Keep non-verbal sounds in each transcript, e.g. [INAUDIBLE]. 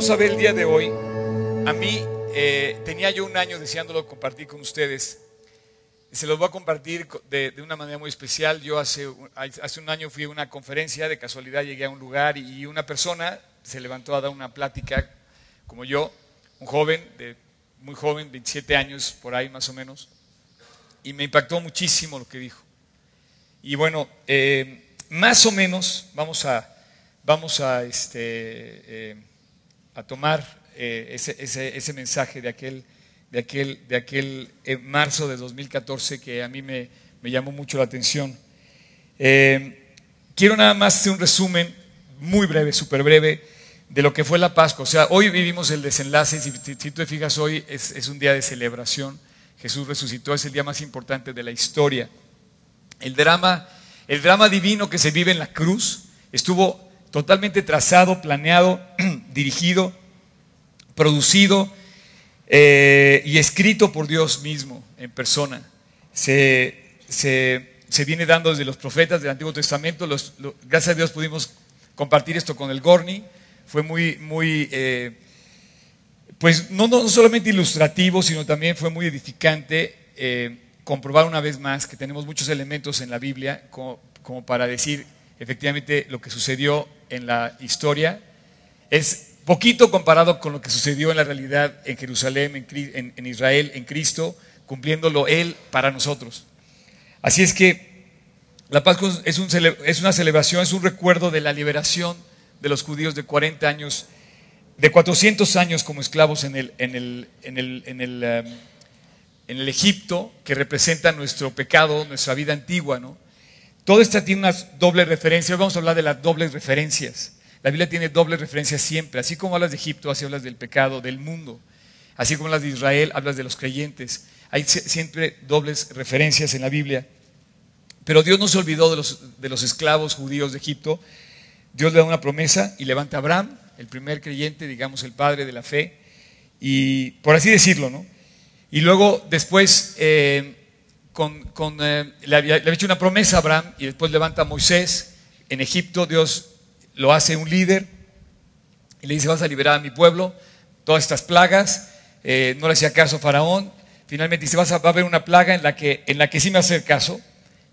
Vamos a ver el día de hoy, a mí eh, tenía yo un año deseándolo compartir con ustedes. Se los voy a compartir de, una manera muy especial. Yo hace, hace un año fui a una conferencia, de casualidad llegué a un lugar y una persona se levantó a dar una plática, como yo, un joven, de, muy joven, 27 años por ahí más o menos, y me impactó muchísimo lo que dijo. Y bueno, eh, más o menos vamos a, vamos a, este, eh, a tomar eh, ese, mensaje de aquel, de aquel, de aquel marzo de 2014 que a mí me, llamó mucho la atención. quiero nada más hacer un resumen muy breve, súper breve, de lo que fue la Pascua. O sea, hoy vivimos el desenlace, si, si te fijas, hoy es, es un día de celebración. Jesús resucitó, es el día más importante de la historia. El drama, el drama divino que se vive en la cruz estuvo totalmente trazado, planeado, [CLEARS THROAT] dirigido, producido eh, y escrito por Dios mismo en persona. Se, viene dando desde los profetas del Antiguo Testamento. gracias a Dios pudimos compartir esto con el Gorni. Fue muy, muy eh, pues no, no, solamente ilustrativo, sino también fue muy edificante eh, comprobar una vez más que tenemos muchos elementos en la Biblia como, para decir efectivamente lo que sucedió en la historia. Es poquito comparado con lo que sucedió en la realidad en Jerusalén, en, Israel, en Cristo, cumpliéndolo Él para nosotros. Así es que la Pascua es, es una celebración, es un recuerdo de la liberación de los judíos de 40 años de 400 años como esclavos en el, en el, en el, en el, um, en el Egipto, que representa nuestro pecado, nuestra vida antigua. ¿no? Todo esto tiene una doble referencia. Hoy vamos a hablar de las dobles referencias. La Biblia tiene dobles referencias siempre. Así como hablas de Egipto, así hablas del pecado, del mundo. Así como hablas de Israel, hablas de los creyentes. Hay siempre dobles referencias en la Biblia. Pero Dios no se olvidó de los, de los esclavos judíos de Egipto. Dios le da una promesa y levanta a Abraham, el primer creyente, digamos, el padre de la fe, y por así decirlo, ¿no? Y luego después eh, eh, le, había, hecho una promesa a Abraham y después levanta a Moisés en Egipto, Dios lo hace un líder y le dice, vas a liberar a mi pueblo, todas estas plagas, eh, no le hacía caso a Faraón, finalmente dice, vas a, va a haber una plaga en la, que, en la que sí me hacer caso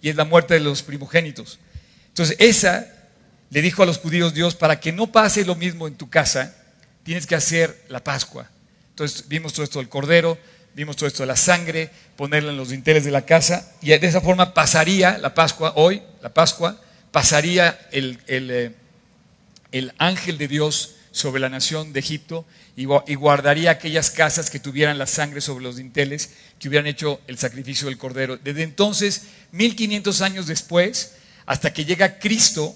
y es la muerte de los primogénitos. Entonces esa le dijo a los judíos Dios, para que no pase lo mismo en tu casa, tienes que hacer la Pascua. Entonces vimos todo esto del cordero, vimos todo esto de la sangre, ponerla en los dinteles de la casa, y de esa forma pasaría la Pascua, hoy, la Pascua, pasaría el, el, eh, ángel de Dios sobre la nación de Egipto y guardaría aquellas casas que tuvieran la sangre sobre los dinteles, que hubieran hecho el sacrificio del cordero. Desde entonces, 1500 años después, hasta que llega Cristo,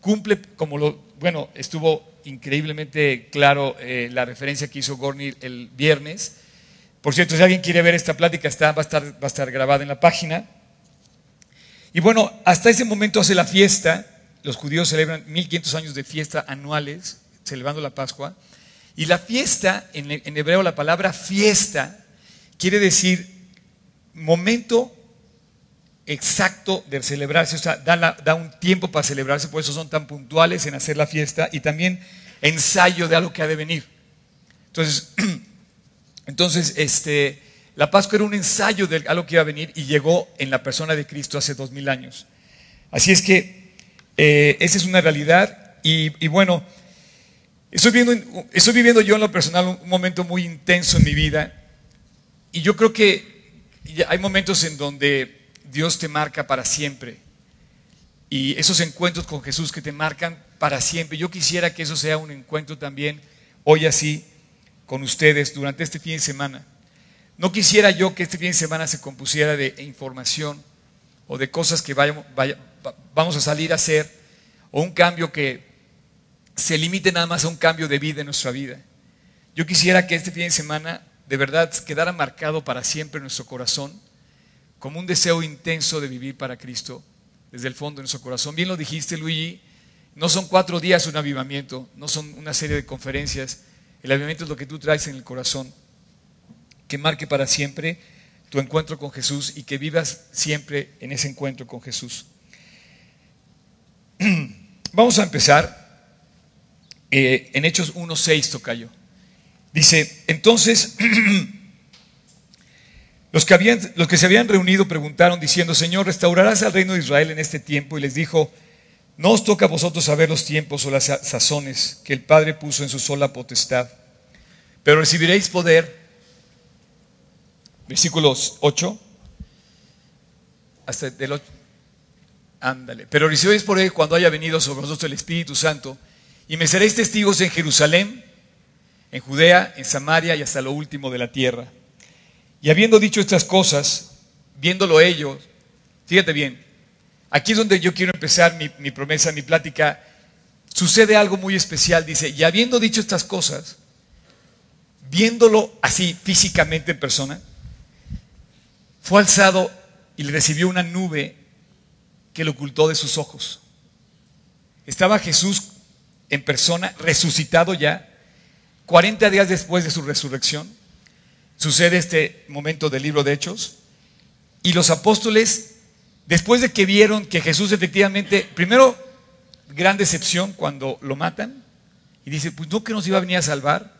cumple como lo, bueno, estuvo increíblemente claro eh, la referencia que hizo Gorny el viernes. Por cierto, si alguien quiere ver esta plática, está, va, a estar, grabada en la página. Y bueno, hasta ese momento hace la fiesta, los judíos celebran 1500 años de fiesta anuales, celebrando la Pascua. Y la fiesta, en, hebreo la palabra fiesta, quiere decir momento exacto de celebrarse, o sea, da, un tiempo para celebrarse, por eso son tan puntuales en hacer la fiesta y también ensayo de algo que ha de venir. Entonces, [CLEARS THROAT] entonces este, la Pascua era un ensayo de algo que iba a venir y llegó en la persona de Cristo hace dos mil años. Así es que eh, esa es una realidad y, bueno, estoy viviendo, estoy viviendo yo en lo personal un momento muy intenso en mi vida y yo creo que hay momentos en donde Dios te marca para siempre. Y esos encuentros con Jesús que te marcan para siempre. Yo quisiera que eso sea un encuentro también hoy así con ustedes durante este fin de semana. No quisiera yo que este fin de semana se compusiera de información o de cosas que vayamos, vamos a salir a hacer o un cambio que se limite nada más a un cambio de vida en nuestra vida. Yo quisiera que este fin de semana de verdad quedara marcado para siempre en nuestro corazón como un deseo intenso de vivir para Cristo desde el fondo de nuestro corazón. Bien lo dijiste, Luigi, no son cuatro días un avivamiento, no son una serie de conferencias. El avivamiento es lo que tú traes en el corazón, que marque para siempre tu encuentro con Jesús y que vivas siempre en ese encuentro con Jesús. [CLEARS THROAT] Vamos a empezar eh, en Hechos 1.6 tocayo. Dice, entonces [CLEARS THROAT] los que, habían, los que se habían reunido preguntaron diciendo, Señor, ¿restaurarás al reino de Israel en este tiempo? Y les dijo, no os toca a vosotros saber los tiempos o las sazones que el Padre puso en su sola potestad, pero recibiréis poder. Versículos 8 hasta del 8. Ándale. Pero recibiréis poder cuando haya venido sobre vosotros el Espíritu Santo y me seréis testigos en Jerusalén, en Judea, en Samaria y hasta lo último de la tierra. Y habiendo dicho estas cosas, viéndolo ellos, fíjate bien, aquí es donde yo quiero empezar mi, promesa, mi plática. Sucede algo muy especial, dice, y habiendo dicho estas cosas, viéndolo así físicamente en persona, fue alzado y le recibió una nube que lo ocultó de sus ojos. Estaba Jesús en persona, resucitado ya, 40 días después de su resurrección sucede este momento del libro de Hechos. Y los apóstoles, después de que vieron que Jesús efectivamente, primero, gran decepción cuando lo matan, y dice, pues no que nos iba a venir a salvar.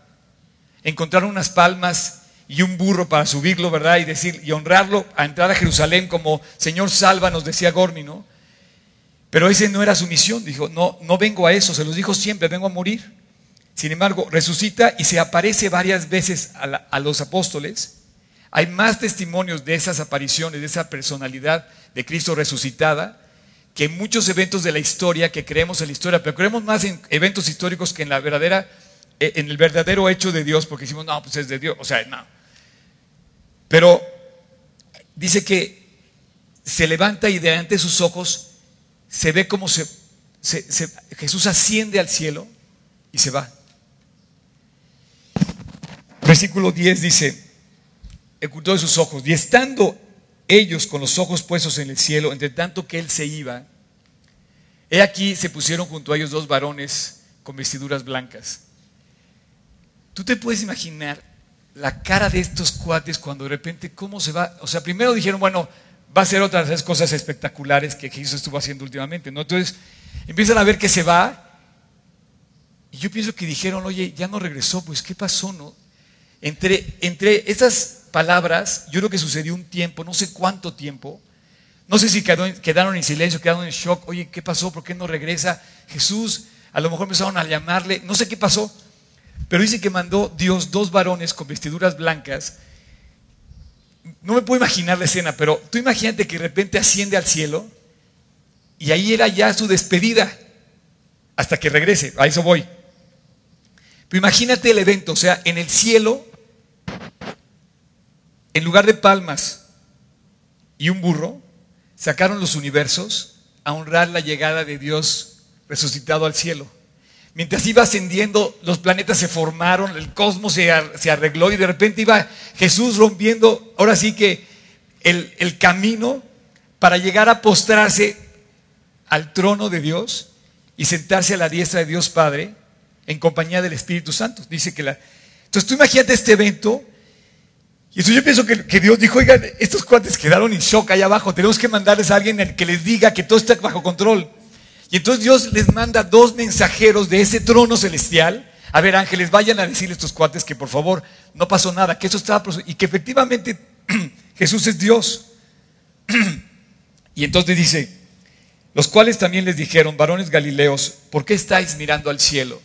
Encontraron unas palmas y un burro para subirlo, ¿verdad? Y decir, y honrarlo a entrar a Jerusalén como Señor salva, nos decía Gormi, ¿no? Pero ese no era su misión. Dijo, no, no vengo a eso, se los dijo siempre, vengo a morir. Sin embargo, resucita y se aparece varias veces a, los apóstoles. Hay más testimonios de esas apariciones, de esa personalidad de Cristo resucitada, que en muchos eventos de la historia que creemos en la historia, pero creemos más en eventos históricos que en la verdadera, eh, en el verdadero hecho de Dios, porque decimos, no, pues es de Dios, o sea, no. Pero dice que se levanta y delante de sus ojos se ve como se, Jesús asciende al cielo y se va. Versículo 10 dice, ocultó de sus ojos, y estando ellos con los ojos puestos en el cielo, entre tanto que él se iba, he aquí se pusieron junto a ellos dos varones con vestiduras blancas. Tú te puedes imaginar la cara de estos cuates cuando de repente, ¿cómo se va? O sea, primero dijeron, bueno, va a ser otras de cosas espectaculares que Jesús estuvo haciendo últimamente, ¿no? Entonces, empiezan a ver que se va, y yo pienso que dijeron, oye, ya no regresó, pues ¿qué pasó, no? Entre, entre esas palabras, yo creo que sucedió un tiempo, no sé cuánto tiempo. No sé si quedaron en silencio, quedaron en shock. Oye, ¿qué pasó? ¿Por qué no regresa? Jesús, a lo mejor empezaron a llamarle, no sé qué pasó. Pero dice que mandó Dios dos varones con vestiduras blancas. No me puedo imaginar la escena, pero tú imagínate que de repente asciende al cielo y ahí era ya su despedida hasta que regrese. A eso voy. Pero imagínate el evento, o sea, en el cielo en lugar de palmas y un burro, sacaron los universos a honrar la llegada de Dios resucitado al cielo. Mientras iba ascendiendo, los planetas se formaron, el cosmos se, arregló y de repente iba Jesús rompiendo, ahora sí que el, el camino para llegar a postrarse al trono de Dios y sentarse a la diestra de Dios Padre en compañía del Espíritu Santo. Dice que la... Entonces tú imagínate este evento y eso yo pienso que, Dios dijo, oigan, estos cuates quedaron en shock allá abajo, tenemos que mandarles a alguien que les diga que todo está bajo control. Y entonces Dios les manda dos mensajeros de ese trono celestial. A ver, ángeles, vayan a decirle a estos cuates que por favor no pasó nada, que eso estaba y que efectivamente [CLEARS THROAT] Jesús es Dios. [CLEARS THROAT] y entonces dice, los cuales también les dijeron, varones galileos, ¿por qué estáis mirando al cielo?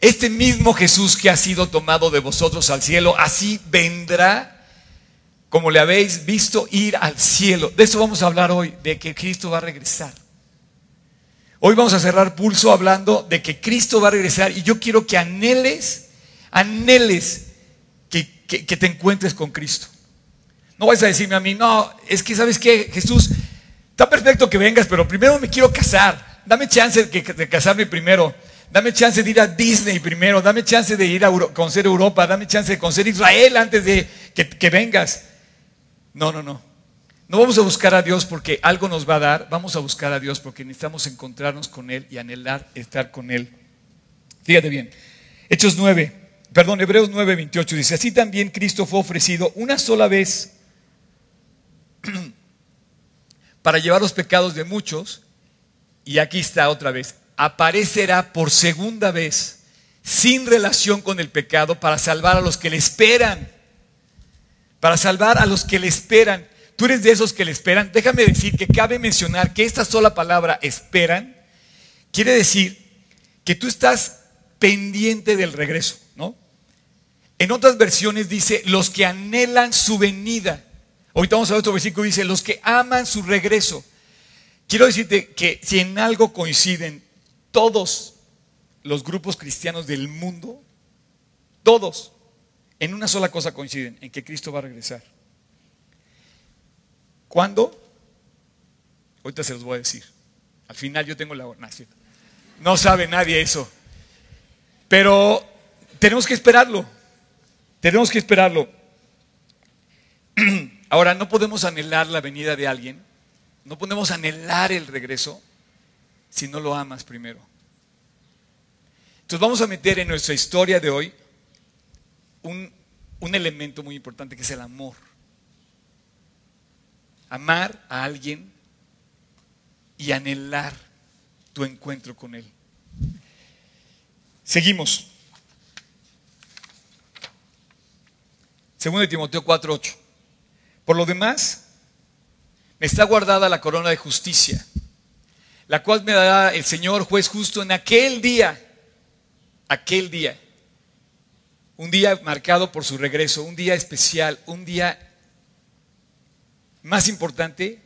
Este mismo Jesús que ha sido tomado de vosotros al cielo, así vendrá como le habéis visto ir al cielo. De eso vamos a hablar hoy, de que Cristo va a regresar. Hoy vamos a cerrar pulso hablando de que Cristo va a regresar y yo quiero que anheles, anheles que, te encuentres con Cristo. No vas a decirme a mí, no, es que sabes que Jesús, está perfecto que vengas, pero primero me quiero casar. Dame chance de casarme primero. Dame chance de ir a Disney primero, dame chance de ir a conocer Europa, dame chance de conocer Israel antes de que, que vengas. No, no, no. No vamos a buscar a Dios porque algo nos va a dar, vamos a buscar a Dios porque necesitamos encontrarnos con Él y anhelar estar con Él. Fíjate bien. Hechos 9, perdón, Hebreos 9, 28 dice, así también Cristo fue ofrecido una sola vez [CLEARS THROAT] para llevar los pecados de muchos y aquí está otra vez, aparecerá por segunda vez sin relación con el pecado para salvar a los que le esperan. Para salvar a los que le esperan. Tú eres de esos que le esperan. Déjame decir que cabe mencionar que esta sola palabra esperan quiere decir que tú estás pendiente del regreso, ¿no? En otras versiones dice los que anhelan su venida. Ahorita vamos a ver otro versículo dice los que aman su regreso. Quiero decirte que si en algo coinciden todos los grupos cristianos del mundo, todos, en una sola cosa coinciden, en que Cristo va a regresar. ¿Cuándo? Ahorita se los voy a decir. Al final yo tengo la... No, no sabe nadie eso. Pero tenemos que esperarlo. Tenemos que esperarlo. [CLEARS THROAT] Ahora, no podemos anhelar la venida de alguien. No podemos anhelar el regreso si no lo amas primero. Entonces vamos a meter en nuestra historia de hoy un, elemento muy importante que es el amor. Amar a alguien y anhelar tu encuentro con Él. Seguimos. Segundo de Timoteo 4:8. Por lo demás, me está guardada la corona de justicia, la cual me dará el Señor juez justo en aquel día aquel día, un día marcado por su regreso, un día especial, un día más importante.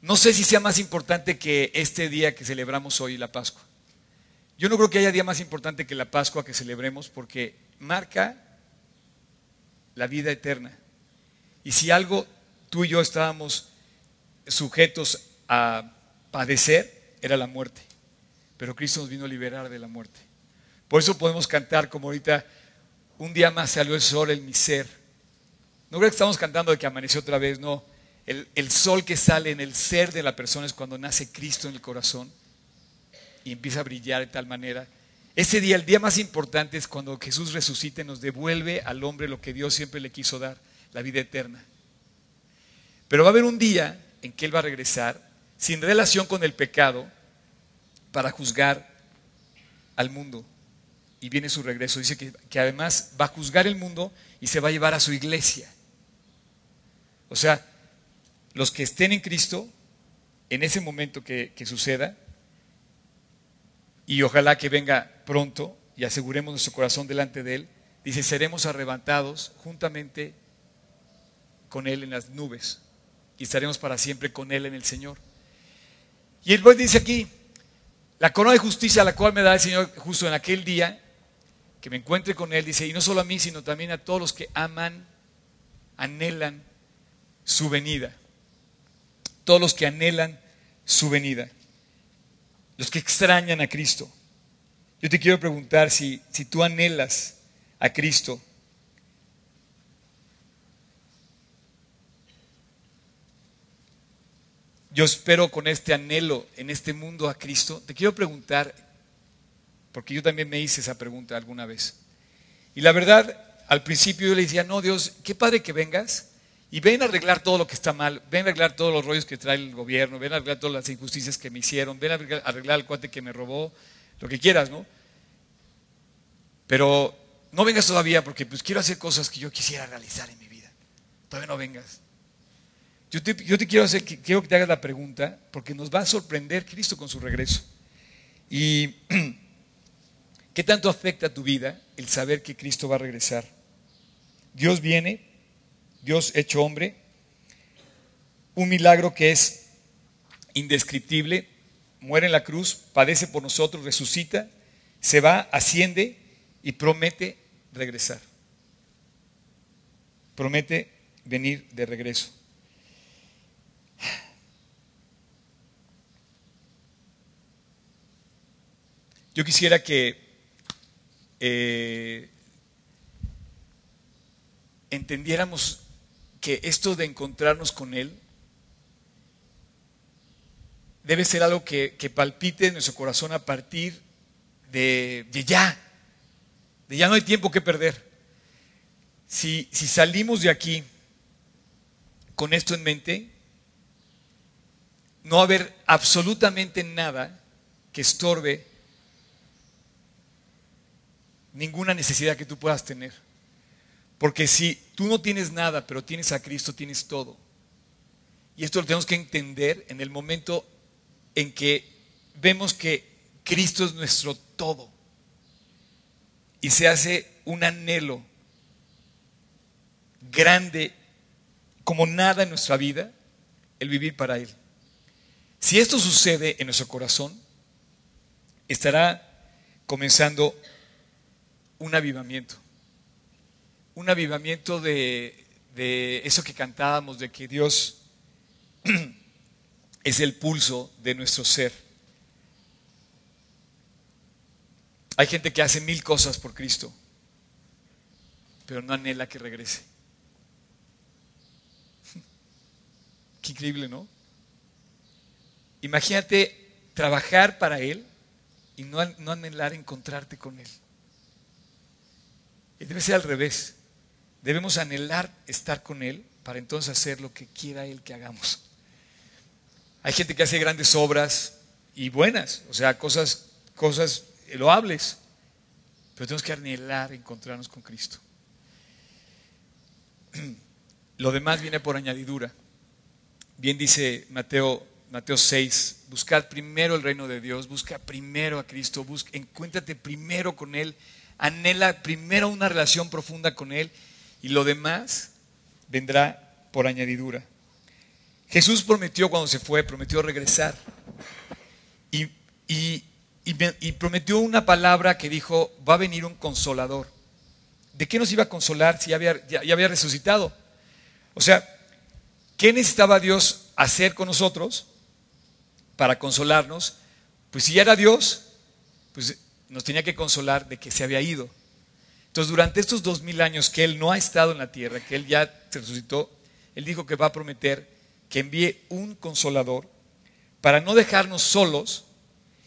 No sé si sea más importante que este día que celebramos hoy, la Pascua. Yo no creo que haya día más importante que la Pascua que celebremos porque marca la vida eterna. Y si algo tú y yo estábamos sujetos a padecer, era la muerte pero Cristo nos vino a liberar de la muerte. Por eso podemos cantar como ahorita, un día más salió el sol en mi ser. No creo que estamos cantando de que amaneció otra vez, no. El, el, sol que sale en el ser de la persona es cuando nace Cristo en el corazón y empieza a brillar de tal manera. Ese día, el día más importante es cuando Jesús resucita y nos devuelve al hombre lo que Dios siempre le quiso dar, la vida eterna. Pero va a haber un día en que Él va a regresar sin relación con el pecado, para juzgar al mundo. Y viene su regreso. Dice que, además va a juzgar el mundo y se va a llevar a su iglesia. O sea, los que estén en Cristo, en ese momento que, que suceda, y ojalá que venga pronto y aseguremos nuestro corazón delante de Él, dice, seremos arrebatados juntamente con Él en las nubes y estaremos para siempre con Él en el Señor. Y Él dice aquí, la corona de justicia a la cual me da el Señor justo en aquel día, que me encuentre con Él, dice, y no solo a mí, sino también a todos los que aman, anhelan su venida. Todos los que anhelan su venida. Los que extrañan a Cristo. Yo te quiero preguntar si, si tú anhelas a Cristo, yo espero con este anhelo en este mundo a Cristo, te quiero preguntar, porque yo también me hice esa pregunta alguna vez. Y la verdad, al principio yo le decía, no, Dios, qué padre que vengas y ven a arreglar todo lo que está mal, ven a arreglar todos los rollos que trae el gobierno, ven a arreglar todas las injusticias que me hicieron, ven a arreglar al cuate que me robó, lo que quieras, ¿no? Pero no vengas todavía porque pues quiero hacer cosas que yo quisiera realizar en mi vida. Todavía no vengas. Yo te, quiero, hacer, quiero que te hagas la pregunta, porque nos va a sorprender Cristo con su regreso. ¿Y [CLEARS THROAT] qué tanto afecta a tu vida el saber que Cristo va a regresar? Dios viene, Dios hecho hombre, un milagro que es indescriptible, muere en la cruz, padece por nosotros, resucita, se va, asciende y promete regresar. Promete venir de regreso. Yo quisiera que eh, entendiéramos que esto de encontrarnos con Él debe ser algo que, palpite en nuestro corazón a partir de, ya, de ya no hay tiempo que perder. Si, si salimos de aquí con esto en mente, no va a haber absolutamente nada que estorbe ninguna necesidad que tú puedas tener. Porque si tú no tienes nada, pero tienes a Cristo, tienes todo. Y esto lo tenemos que entender en el momento en que vemos que Cristo es nuestro todo. Y se hace un anhelo grande como nada en nuestra vida el vivir para Él. Si esto sucede en nuestro corazón, estará comenzando un avivamiento. Un avivamiento de, de eso que cantábamos, de que Dios [CLEARS THROAT] es el pulso de nuestro ser. Hay gente que hace mil cosas por Cristo, pero no anhela que regrese. [LAUGHS] Qué increíble, ¿no? Imagínate trabajar para Él y no, no anhelar encontrarte con Él. Y debe ser al revés. Debemos anhelar estar con Él para entonces hacer lo que quiera Él que hagamos. Hay gente que hace grandes obras y buenas, o sea, cosas, cosas loables, pero tenemos que anhelar encontrarnos con Cristo. [CLEARS THROAT] Lo demás viene por añadidura. Bien dice Mateo, Mateo 6, buscad primero el reino de Dios, busca primero a Cristo, busca, encuéntrate primero con Él, anhela primero una relación profunda con Él y lo demás vendrá por añadidura. Jesús prometió cuando se fue, prometió regresar y, y prometió una palabra que dijo, va a venir un consolador. ¿De qué nos iba a consolar si ya había, ya, ya había resucitado? O sea, ¿Qué necesitaba Dios hacer con nosotros para consolarnos? Pues si ya era Dios, pues nos tenía que consolar de que se había ido. Entonces, durante estos dos mil años que Él no ha estado en la tierra, que Él ya se resucitó, Él dijo que va a prometer que envíe un consolador para no dejarnos solos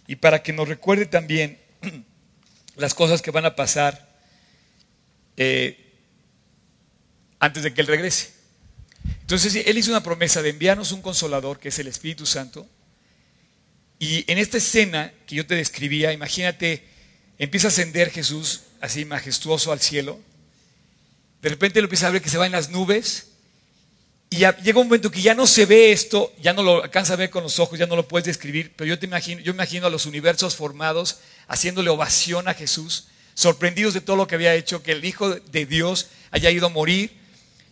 y para que nos recuerde también [CLEARS THROAT] las cosas que van a pasar eh, antes de que Él regrese. Entonces, Él hizo una promesa de enviarnos un consolador, que es el Espíritu Santo. Y en esta escena que yo te describía, imagínate, empieza a ascender Jesús así majestuoso al cielo. De repente lo empieza a ver que se va en las nubes. Y llega un momento que ya no se ve esto, ya no lo alcanza a ver con los ojos, ya no lo puedes describir, pero yo te imagino, yo imagino a los universos formados haciéndole ovación a Jesús, sorprendidos de todo lo que había hecho, que el Hijo de Dios haya ido a morir,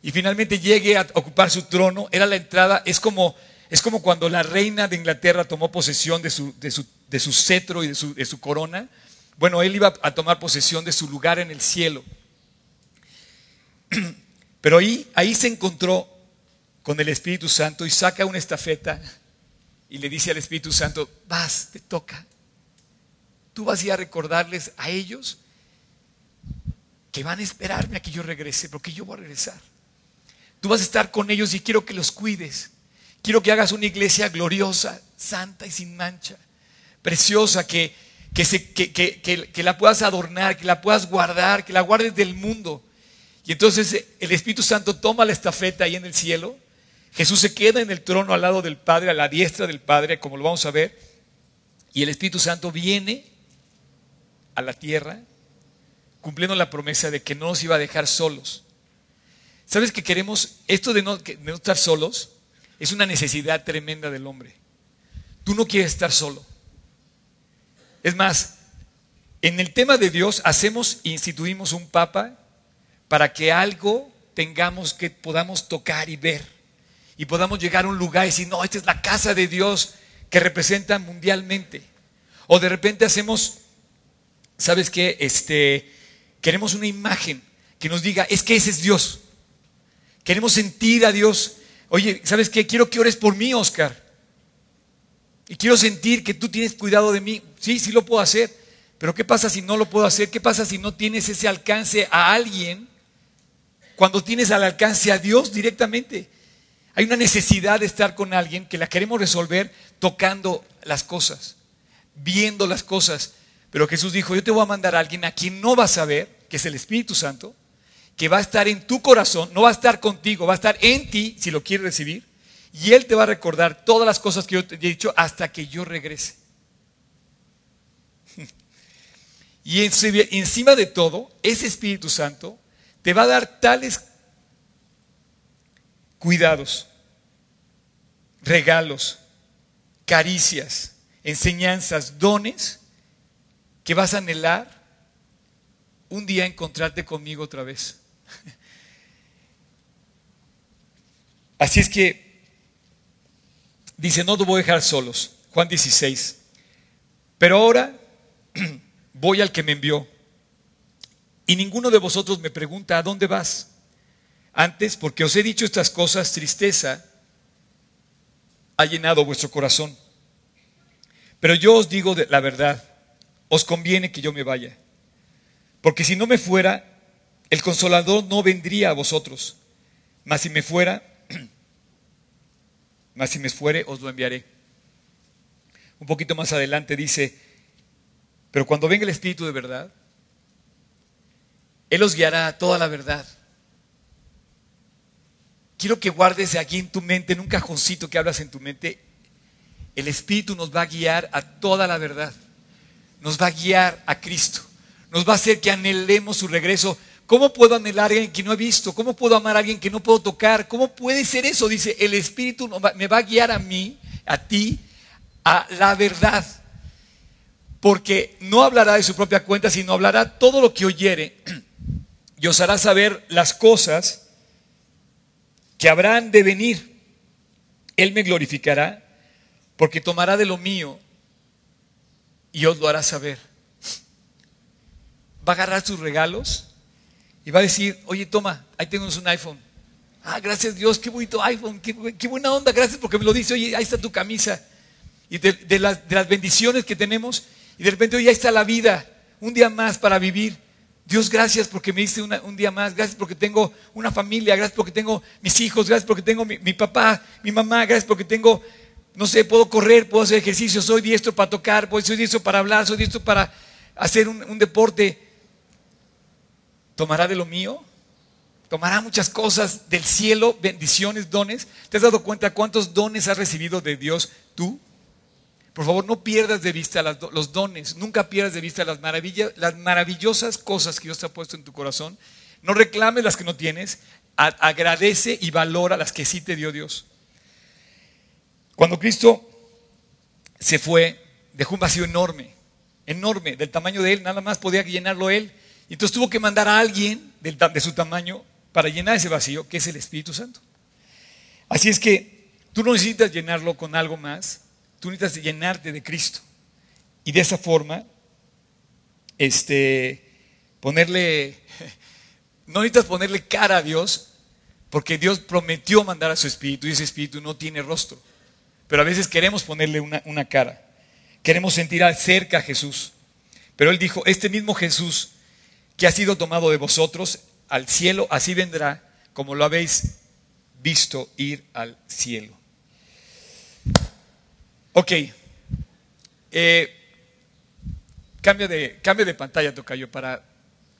y finalmente llegue a ocupar su trono, era la entrada, es como, es como cuando la reina de Inglaterra tomó posesión de su, de su, de su cetro y de su, de su corona. Bueno, él iba a tomar posesión de su lugar en el cielo. [CLEARS THROAT] Pero ahí, ahí se encontró con el Espíritu Santo y saca una estafeta y le dice al Espíritu Santo, vas, te toca. Tú vas a ir a recordarles a ellos que van a esperarme a que yo regrese, porque yo voy a regresar. Tú vas a estar con ellos y quiero que los cuides. Quiero que hagas una iglesia gloriosa, santa y sin mancha, preciosa, que, que, se, que, que, la puedas adornar, que la puedas guardar, que la guardes del mundo. Y entonces eh, el Espíritu Santo toma la estafeta ahí en el cielo. Jesús se queda en el trono al lado del Padre, a la diestra del Padre, como lo vamos a ver. Y el Espíritu Santo viene a la tierra, cumpliendo la promesa de que no nos iba a dejar solos ¿Sabes que queremos, esto de no, estar solos, es una necesidad tremenda del hombre. Tú no quieres estar solo. Es más, en el tema de Dios hacemos, instituimos un papa para que algo tengamos que podamos tocar y ver. Y podamos llegar a un lugar y decir, no, esta es la casa de Dios que representa mundialmente. O de repente hacemos, ¿sabes qué? Este, queremos una imagen que nos diga, es que ese es Dios. Queremos sentir a Dios. Oye, ¿sabes qué? Quiero que ores por mí, Oscar. Y quiero sentir que tú tienes cuidado de mí. Sí, sí lo puedo hacer. Pero ¿qué pasa si no lo puedo hacer? ¿Qué pasa si no tienes ese alcance a alguien cuando tienes al alcance a Dios directamente? Hay una necesidad de estar con alguien que la queremos resolver tocando las cosas, viendo las cosas. Pero Jesús dijo, yo te voy a mandar a alguien a quien no vas a ver, que es el Espíritu Santo, que va a estar en tu corazón, no va a estar contigo, va a estar en ti si lo quieres recibir. Y Él te va a recordar todas las cosas que yo te he dicho hasta que yo regrese. [LAUGHS] Y encima de todo, ese Espíritu Santo te va a dar tales cuidados, regalos, caricias, enseñanzas, dones, que vas a anhelar un día encontrarte conmigo otra vez. [LAUGHS] Así es que dice, no te voy a dejar solos. Juan 16. Pero ahora [CLEARS THROAT] voy al que me envió. Y ninguno de vosotros me pregunta, ¿a dónde vas? Antes, porque os he dicho estas cosas, tristeza ha llenado vuestro corazón. Pero yo os digo la verdad, os conviene que yo me vaya. Porque si no me fuera, el consolador no vendría a vosotros. Mas si me fuera, si me fuere, os lo enviaré. Un poquito más adelante dice, pero cuando venga el Espíritu de verdad, Él os guiará a toda la verdad. Quiero que guardes aquí en tu mente, en un cajoncito que hablas en tu mente, el Espíritu nos va a guiar a toda la verdad. Nos va a guiar a Cristo. Nos va a hacer que anhelemos su regreso. ¿Cómo puedo anhelar a alguien que no he visto? ¿Cómo puedo amar a alguien que no puedo tocar? ¿Cómo puede ser eso? Dice, el Espíritu me va a guiar a mí, a ti, a la verdad. Porque no hablará de su propia cuenta, sino hablará todo lo que oyere y os hará saber las cosas que habrán de venir. Él me glorificará porque tomará de lo mío y os lo hará saber. Va a agarrar sus regalos y va a decir, oye, toma, ahí tengo un iPhone. Ah, gracias Dios, qué bonito iPhone, qué, qué buena onda, gracias porque me lo dice, oye, ahí está tu camisa y de, las, de, las, bendiciones que tenemos. Y de repente hoy ya está la vida, un día más para vivir. Dios, gracias porque me diste un día más, gracias porque tengo una familia, gracias porque tengo mis hijos, gracias porque tengo mi, papá, mi mamá, gracias porque tengo, no sé, puedo correr, puedo hacer ejercicio, soy diestro para tocar, soy diestro para hablar, soy diestro para hacer un, un deporte. ¿Tomará de lo mío? tomará muchas cosas del cielo, bendiciones, dones. ¿Te has dado cuenta cuántos dones has recibido de Dios tú? Por favor, no pierdas de vista los dones, nunca pierdas de vista las, maravillas, las maravillosas cosas que Dios te ha puesto en tu corazón. No reclames las que no tienes, agradece y valora las que sí te dio Dios. Cuando Cristo se fue, dejó un vacío enorme, enorme, del tamaño de Él, nada más podía llenarlo Él. Entonces tuvo que mandar a alguien de su tamaño para llenar ese vacío, que es el Espíritu Santo. Así es que tú no necesitas llenarlo con algo más, Tú necesitas llenarte de Cristo. Y de esa forma, este, ponerle, no necesitas ponerle cara a Dios, porque Dios prometió mandar a su Espíritu y ese Espíritu no tiene rostro. Pero a veces queremos ponerle una, una cara. Queremos sentir cerca a Jesús. Pero Él dijo, este mismo Jesús que ha sido tomado de vosotros al cielo, así vendrá como lo habéis visto ir al cielo. Ok. Eh, cambio, de, cambio de pantalla, Tocayo, para...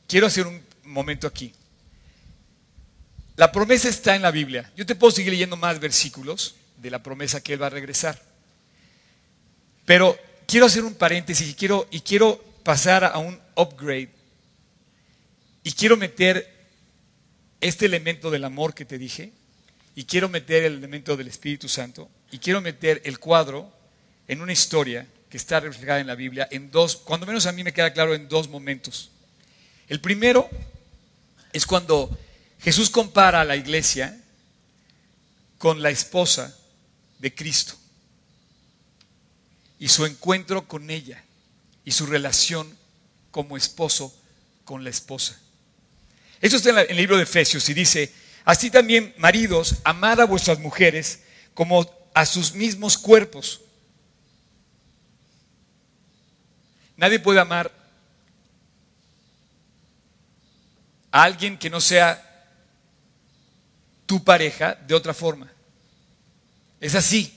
Quiero hacer un momento aquí. La promesa está en la Biblia. Yo te puedo seguir leyendo más versículos de la promesa que Él va a regresar. Pero quiero hacer un paréntesis y quiero, y quiero pasar a un upgrade. Y quiero meter este elemento del amor que te dije. Y quiero meter el elemento del Espíritu Santo. Y quiero meter el cuadro en una historia que está reflejada en la Biblia en dos, cuando menos a mí me queda claro en dos momentos. El primero es cuando Jesús compara a la iglesia con la esposa de Cristo y su encuentro con ella y su relación como esposo con la esposa. Eso está en, el libro de Efesios y dice, así también maridos, amad a vuestras mujeres como a sus mismos cuerpos. Nadie puede amar a alguien que no sea tu pareja de otra forma. Es así.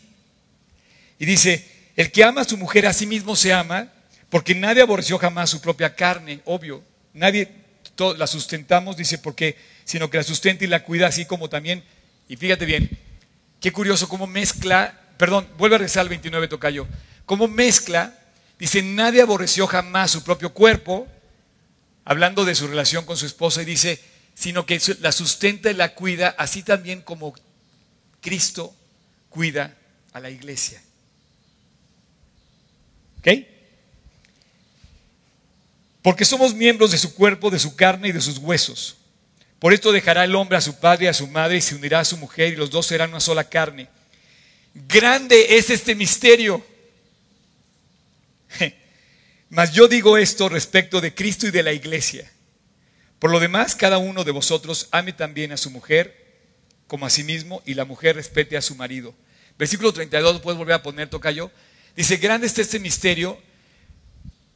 Y dice, el que ama a su mujer a sí mismo se ama, porque nadie aborreció jamás su propia carne, obvio. Nadie la sustentamos, dice, porque, sino que la sustenta y la cuida así como también. Y fíjate bien, qué curioso cómo mezcla, perdón, vuelve a rezar el 29 tocayo, cómo mezcla Dice, nadie aborreció jamás su propio cuerpo, hablando de su relación con su esposa, y dice, sino que la sustenta y la cuida, así también como Cristo cuida a la iglesia. ¿Ok? Porque somos miembros de su cuerpo, de su carne y de sus huesos. Por esto dejará el hombre a su padre y a su madre y se unirá a su mujer y los dos serán una sola carne. Grande es este misterio. Mas yo digo esto respecto de Cristo y de la iglesia. Por lo demás, cada uno de vosotros ame también a su mujer como a sí mismo y la mujer respete a su marido. Versículo 32, puedes volver a poner, toca yo. Dice, grande está este misterio,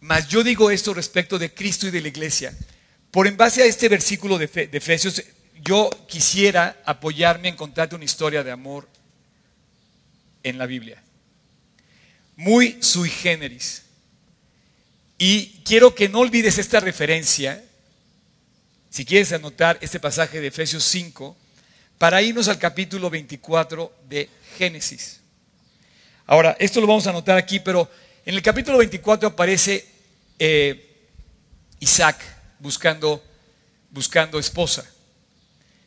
mas yo digo esto respecto de Cristo y de la iglesia. Por en base a este versículo de, de Efesios, yo quisiera apoyarme en contarte una historia de amor en la Biblia. Muy sui generis. Y quiero que no olvides esta referencia, si quieres anotar este pasaje de Efesios 5, para irnos al capítulo 24 de Génesis. Ahora, esto lo vamos a anotar aquí, pero en el capítulo 24 aparece eh, Isaac buscando, buscando esposa.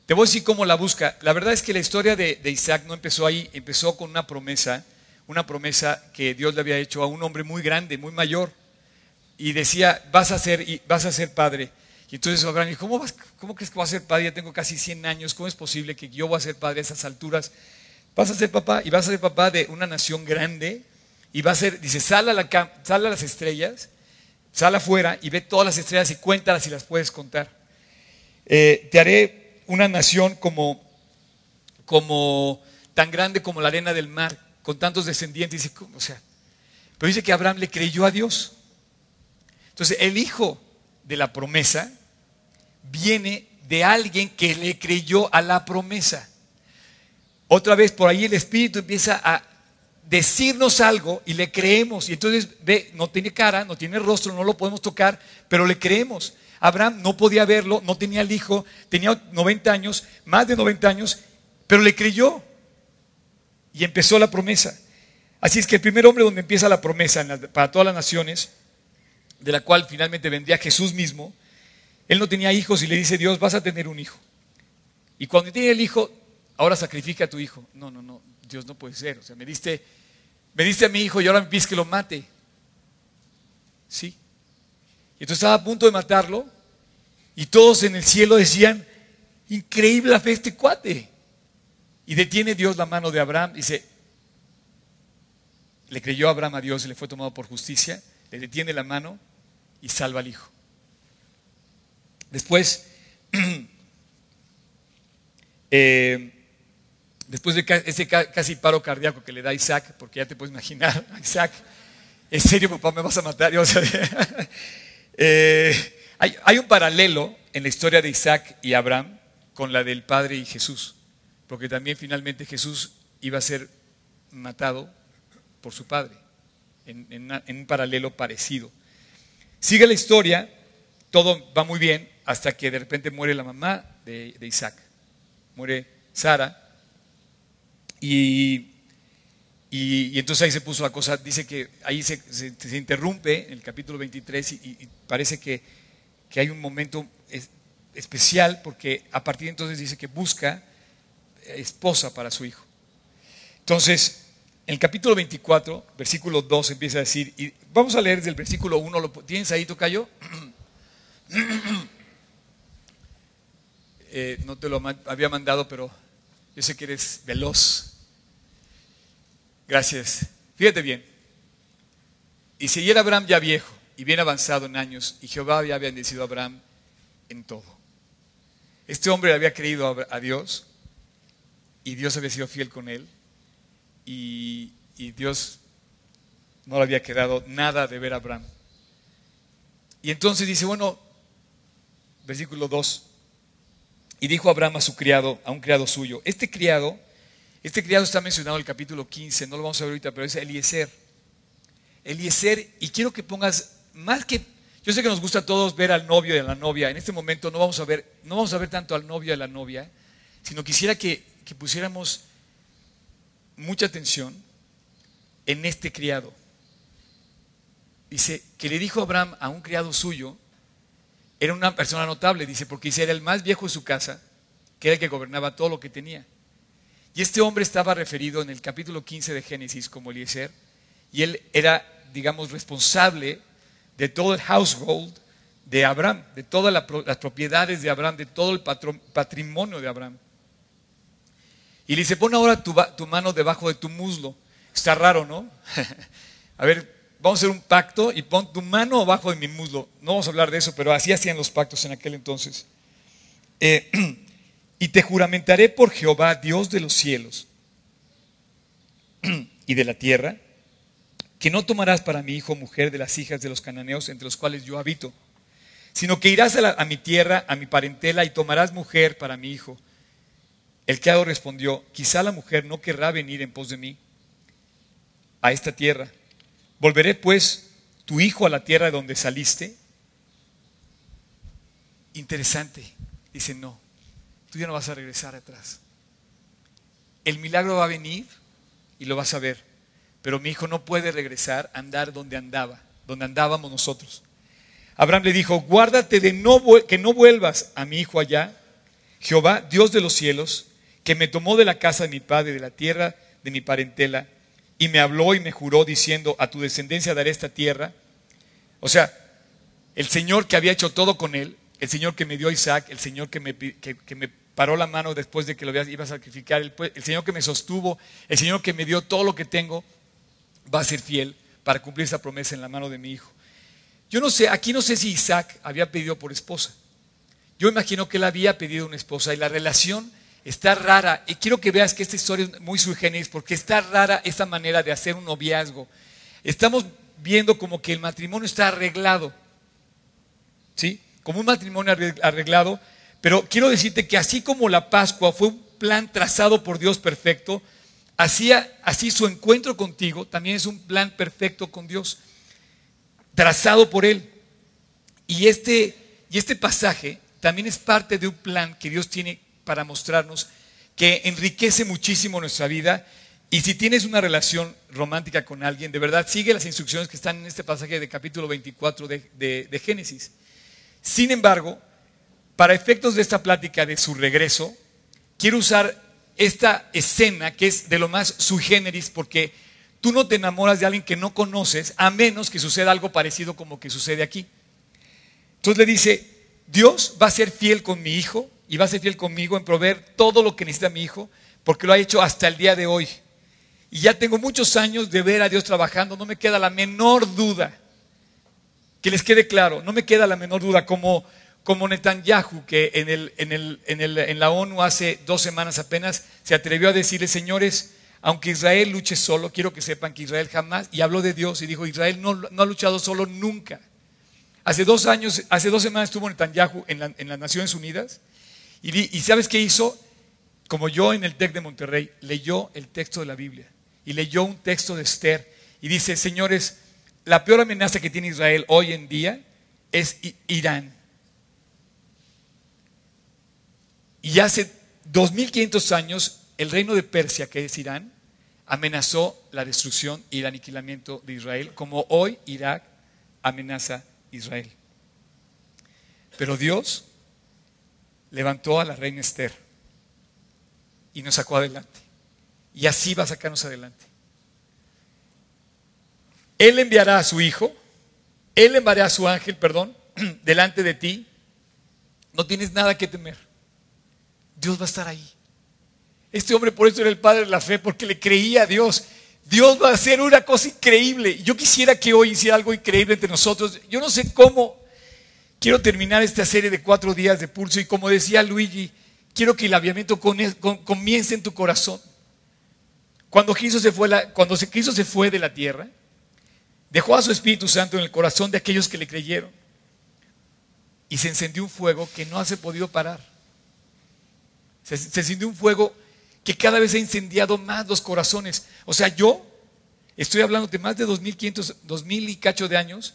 Te voy a decir cómo la busca. La verdad es que la historia de, Isaac no empezó ahí, empezó con una promesa, una promesa que Dios le había hecho a un hombre muy grande, muy mayor, y decía, vas a ser, vas a ser padre. Y entonces Abraham dijo, ¿cómo, ¿cómo crees que voy a ser padre? Ya tengo casi 100 años, ¿cómo es posible que yo voy a ser padre a esas alturas? Vas a ser papá y vas a ser papá de una nación grande y va a ser, dice, sal a, las estrellas, sal afuera y ve todas las estrellas y cuéntalas si las puedes contar. Eh, te haré una nación como, como tan grande como la arena del mar, con tantos descendientes. Dice, o sea, pero dice que Abraham le creyó a Dios. Entonces, el hijo de la promesa viene de alguien que le creyó a la promesa. Otra vez por ahí el Espíritu empieza a decirnos algo y le creemos. Y entonces ve, no tiene cara, no tiene rostro, no lo podemos tocar, pero le creemos. Abraham no podía verlo, no tenía el hijo, tenía 90 años, más de 90 años, pero le creyó. Y empezó la promesa. Así es que el primer hombre donde empieza la promesa para todas las naciones, de la cual finalmente vendría Jesús mismo, él no tenía hijos y le dice Dios, vas a tener un hijo. Y cuando tiene el hijo, ahora sacrifica a tu hijo. No, no, no, Dios no puede ser. O sea, me diste, me diste a mi hijo y ahora me pides que lo mate. Sí. Y entonces estaba a punto de matarlo y todos en el cielo decían, increíble la fe este cuate. Y detiene Dios la mano de Abraham, dice, le creyó Abraham a Dios y le fue tomado por justicia, le detiene la mano y salva al hijo. Después, [CLEARS THROAT] eh, después de ese casi paro cardíaco que le da Isaac, porque ya te puedes imaginar, Isaac, ¿en serio papá me vas a matar? [LAUGHS] Eh, hay, hay, un paralelo en la historia de Isaac y Abraham con la del Padre y Jesús, porque también finalmente Jesús iba a ser matado por su Padre, en un paralelo parecido. Sigue la historia, todo va muy bien, hasta que de repente muere la mamá de, Isaac, muere Sara, y, y, entonces ahí se puso la cosa, dice que ahí se, interrumpe en el capítulo 23 y, parece que, hay un momento especial porque a partir de entonces dice que busca esposa para su hijo. Entonces, en el capítulo 24, versículo 2 empieza a decir, y vamos a leer desde el versículo 1, ¿lo tienes ahí, Tocayo? [CLEARS THROAT] Eh, no te lo había mandado, pero yo sé que eres veloz. Gracias. Fíjate bien. Y si era Abraham ya viejo y bien avanzado en años, y Jehová había bendecido a Abraham en todo. Este hombre había creído a Dios y Dios había sido fiel con él y, y Dios no le había quedado nada de ver a Abraham. Y entonces dice, bueno, versículo 2, y dijo Abraham a su criado, a un criado suyo, este criado, este criado está mencionado en el capítulo 15, no lo vamos a ver ahorita, pero es Eliezer. Eliezer, y quiero que pongas más que, yo sé que nos gusta a todos ver al novio y a la novia, en este momento no vamos a ver, no vamos a ver tanto al novio y a la novia, sino quisiera que, que pusiéramos mucha atención en este criado. dice que le dijo Abraham a un criado suyo, era una persona notable, dice, porque dice, era el más viejo de su casa, que era el que gobernaba todo lo que tenía. Y este hombre estaba referido en el capítulo 15 de Génesis como Eliezer, y él era, digamos, responsable de todo el household de Abraham, de todas las propiedades de Abraham, de todo el patrimonio de Abraham. Y le dice, pon ahora tu, tu mano debajo de tu muslo. Está raro, ¿no? [LAUGHS] a ver, vamos a hacer un pacto y pon tu mano abajo de mi muslo. No vamos a hablar de eso, pero así hacían los pactos en aquel entonces. Eh, [CLEARS THROAT] y te juramentaré por Jehová, Dios de los cielos [CLEARS THROAT] y de la tierra, que no tomarás para mi hijo mujer de las hijas de los cananeos entre los cuales yo habito, sino que irás a, mi tierra, a mi parentela, y tomarás mujer para mi hijo. El criado respondió, quizá la mujer no querrá venir en pos de mí a esta tierra. ¿Volveré pues tu hijo a la tierra de donde saliste? Interesante. Dice, no, tú ya no vas a regresar atrás. El milagro va a venir y lo vas a ver. Pero mi hijo no puede regresar a andar donde andaba, donde andábamos nosotros. Abraham le dijo, guárdate de no, que no vuelvas a mi hijo allá. Jehová, Dios de los cielos, que me tomó de la casa de mi padre, de la tierra de mi parentela, y me habló y me juró diciendo, a tu descendencia daré esta tierra. O sea, el Señor que había hecho todo con él, el Señor que me dio Isaac, el Señor que me, que me paró la mano después de que lo iba a sacrificar, el, el Señor que me sostuvo, el Señor que me dio todo lo que tengo, va a ser fiel para cumplir esa promesa en la mano de mi hijo. Yo no sé, aquí no sé si Isaac había pedido por esposa. Yo imagino que él había pedido una esposa y la relación está rara. Y quiero que veas que esta historia es muy sui porque está rara esa manera de hacer un noviazgo. Estamos viendo como que el matrimonio está arreglado. ¿Sí? Como un matrimonio arreglado. Pero quiero decirte que así como la Pascua fue un plan trazado por Dios perfecto, Así, así su encuentro contigo también es un plan perfecto con Dios, trazado por Él. Y este, y este pasaje también es parte de un plan que Dios tiene para mostrarnos que enriquece muchísimo nuestra vida. Y si tienes una relación romántica con alguien, de verdad, sigue las instrucciones que están en este pasaje de capítulo 24 de, de Génesis. Sin embargo, para efectos de esta plática de su regreso, quiero usar esta escena que es de lo más sui generis porque tú no te enamoras de alguien que no conoces a menos que suceda algo parecido como que sucede aquí. Entonces le dice, Dios va a ser fiel con mi hijo y va a ser fiel conmigo en proveer todo lo que necesita mi hijo porque lo ha hecho hasta el día de hoy. Y ya tengo muchos años de ver a Dios trabajando, no me queda la menor duda. Que les quede claro, no me queda la menor duda como como Netanyahu, que en, el, en, el, en, el, en, la ONU hace dos semanas apenas se atrevió a decirle, señores, aunque Israel luche solo, quiero que sepan que Israel jamás, y habló de Dios y dijo, Israel no, no ha luchado solo nunca. Hace dos años, hace dos semanas estuvo Netanyahu en, la, en las Naciones Unidas, y, ¿sabes qué hizo? Como yo en el TEC de Monterrey, leyó el texto de la Biblia, y leyó un texto de Esther, y dice, señores, la peor amenaza que tiene Israel hoy en día es Irán. Y hace 2500 años, el reino de Persia, que es Irán, amenazó la destrucción y el aniquilamiento de Israel, como hoy Irak amenaza Israel. Pero Dios levantó a la reina Esther y nos sacó adelante. Y así va a sacarnos adelante. Él enviará a su hijo, él enviará a su ángel, perdón, [CLEARS THROAT] delante de ti. No tienes nada que temer. Dios va a estar ahí. Este hombre por eso era el padre de la fe, porque le creía a Dios. Dios va a hacer una cosa increíble. Yo quisiera que hoy hiciera algo increíble entre nosotros. Yo no sé cómo quiero terminar esta serie de cuatro días de pulso y como decía Luigi, quiero que el aviamiento comience en tu corazón. Cuando Cristo se fue, se fue de la tierra, dejó a su Espíritu Santo en el corazón de aquellos que le creyeron y se encendió un fuego que no se podido parar. Se, se un fuego que cada vez ha incendiado más los corazones. O sea, yo estoy hablando de más de 2.500, 2.000 y cacho de años,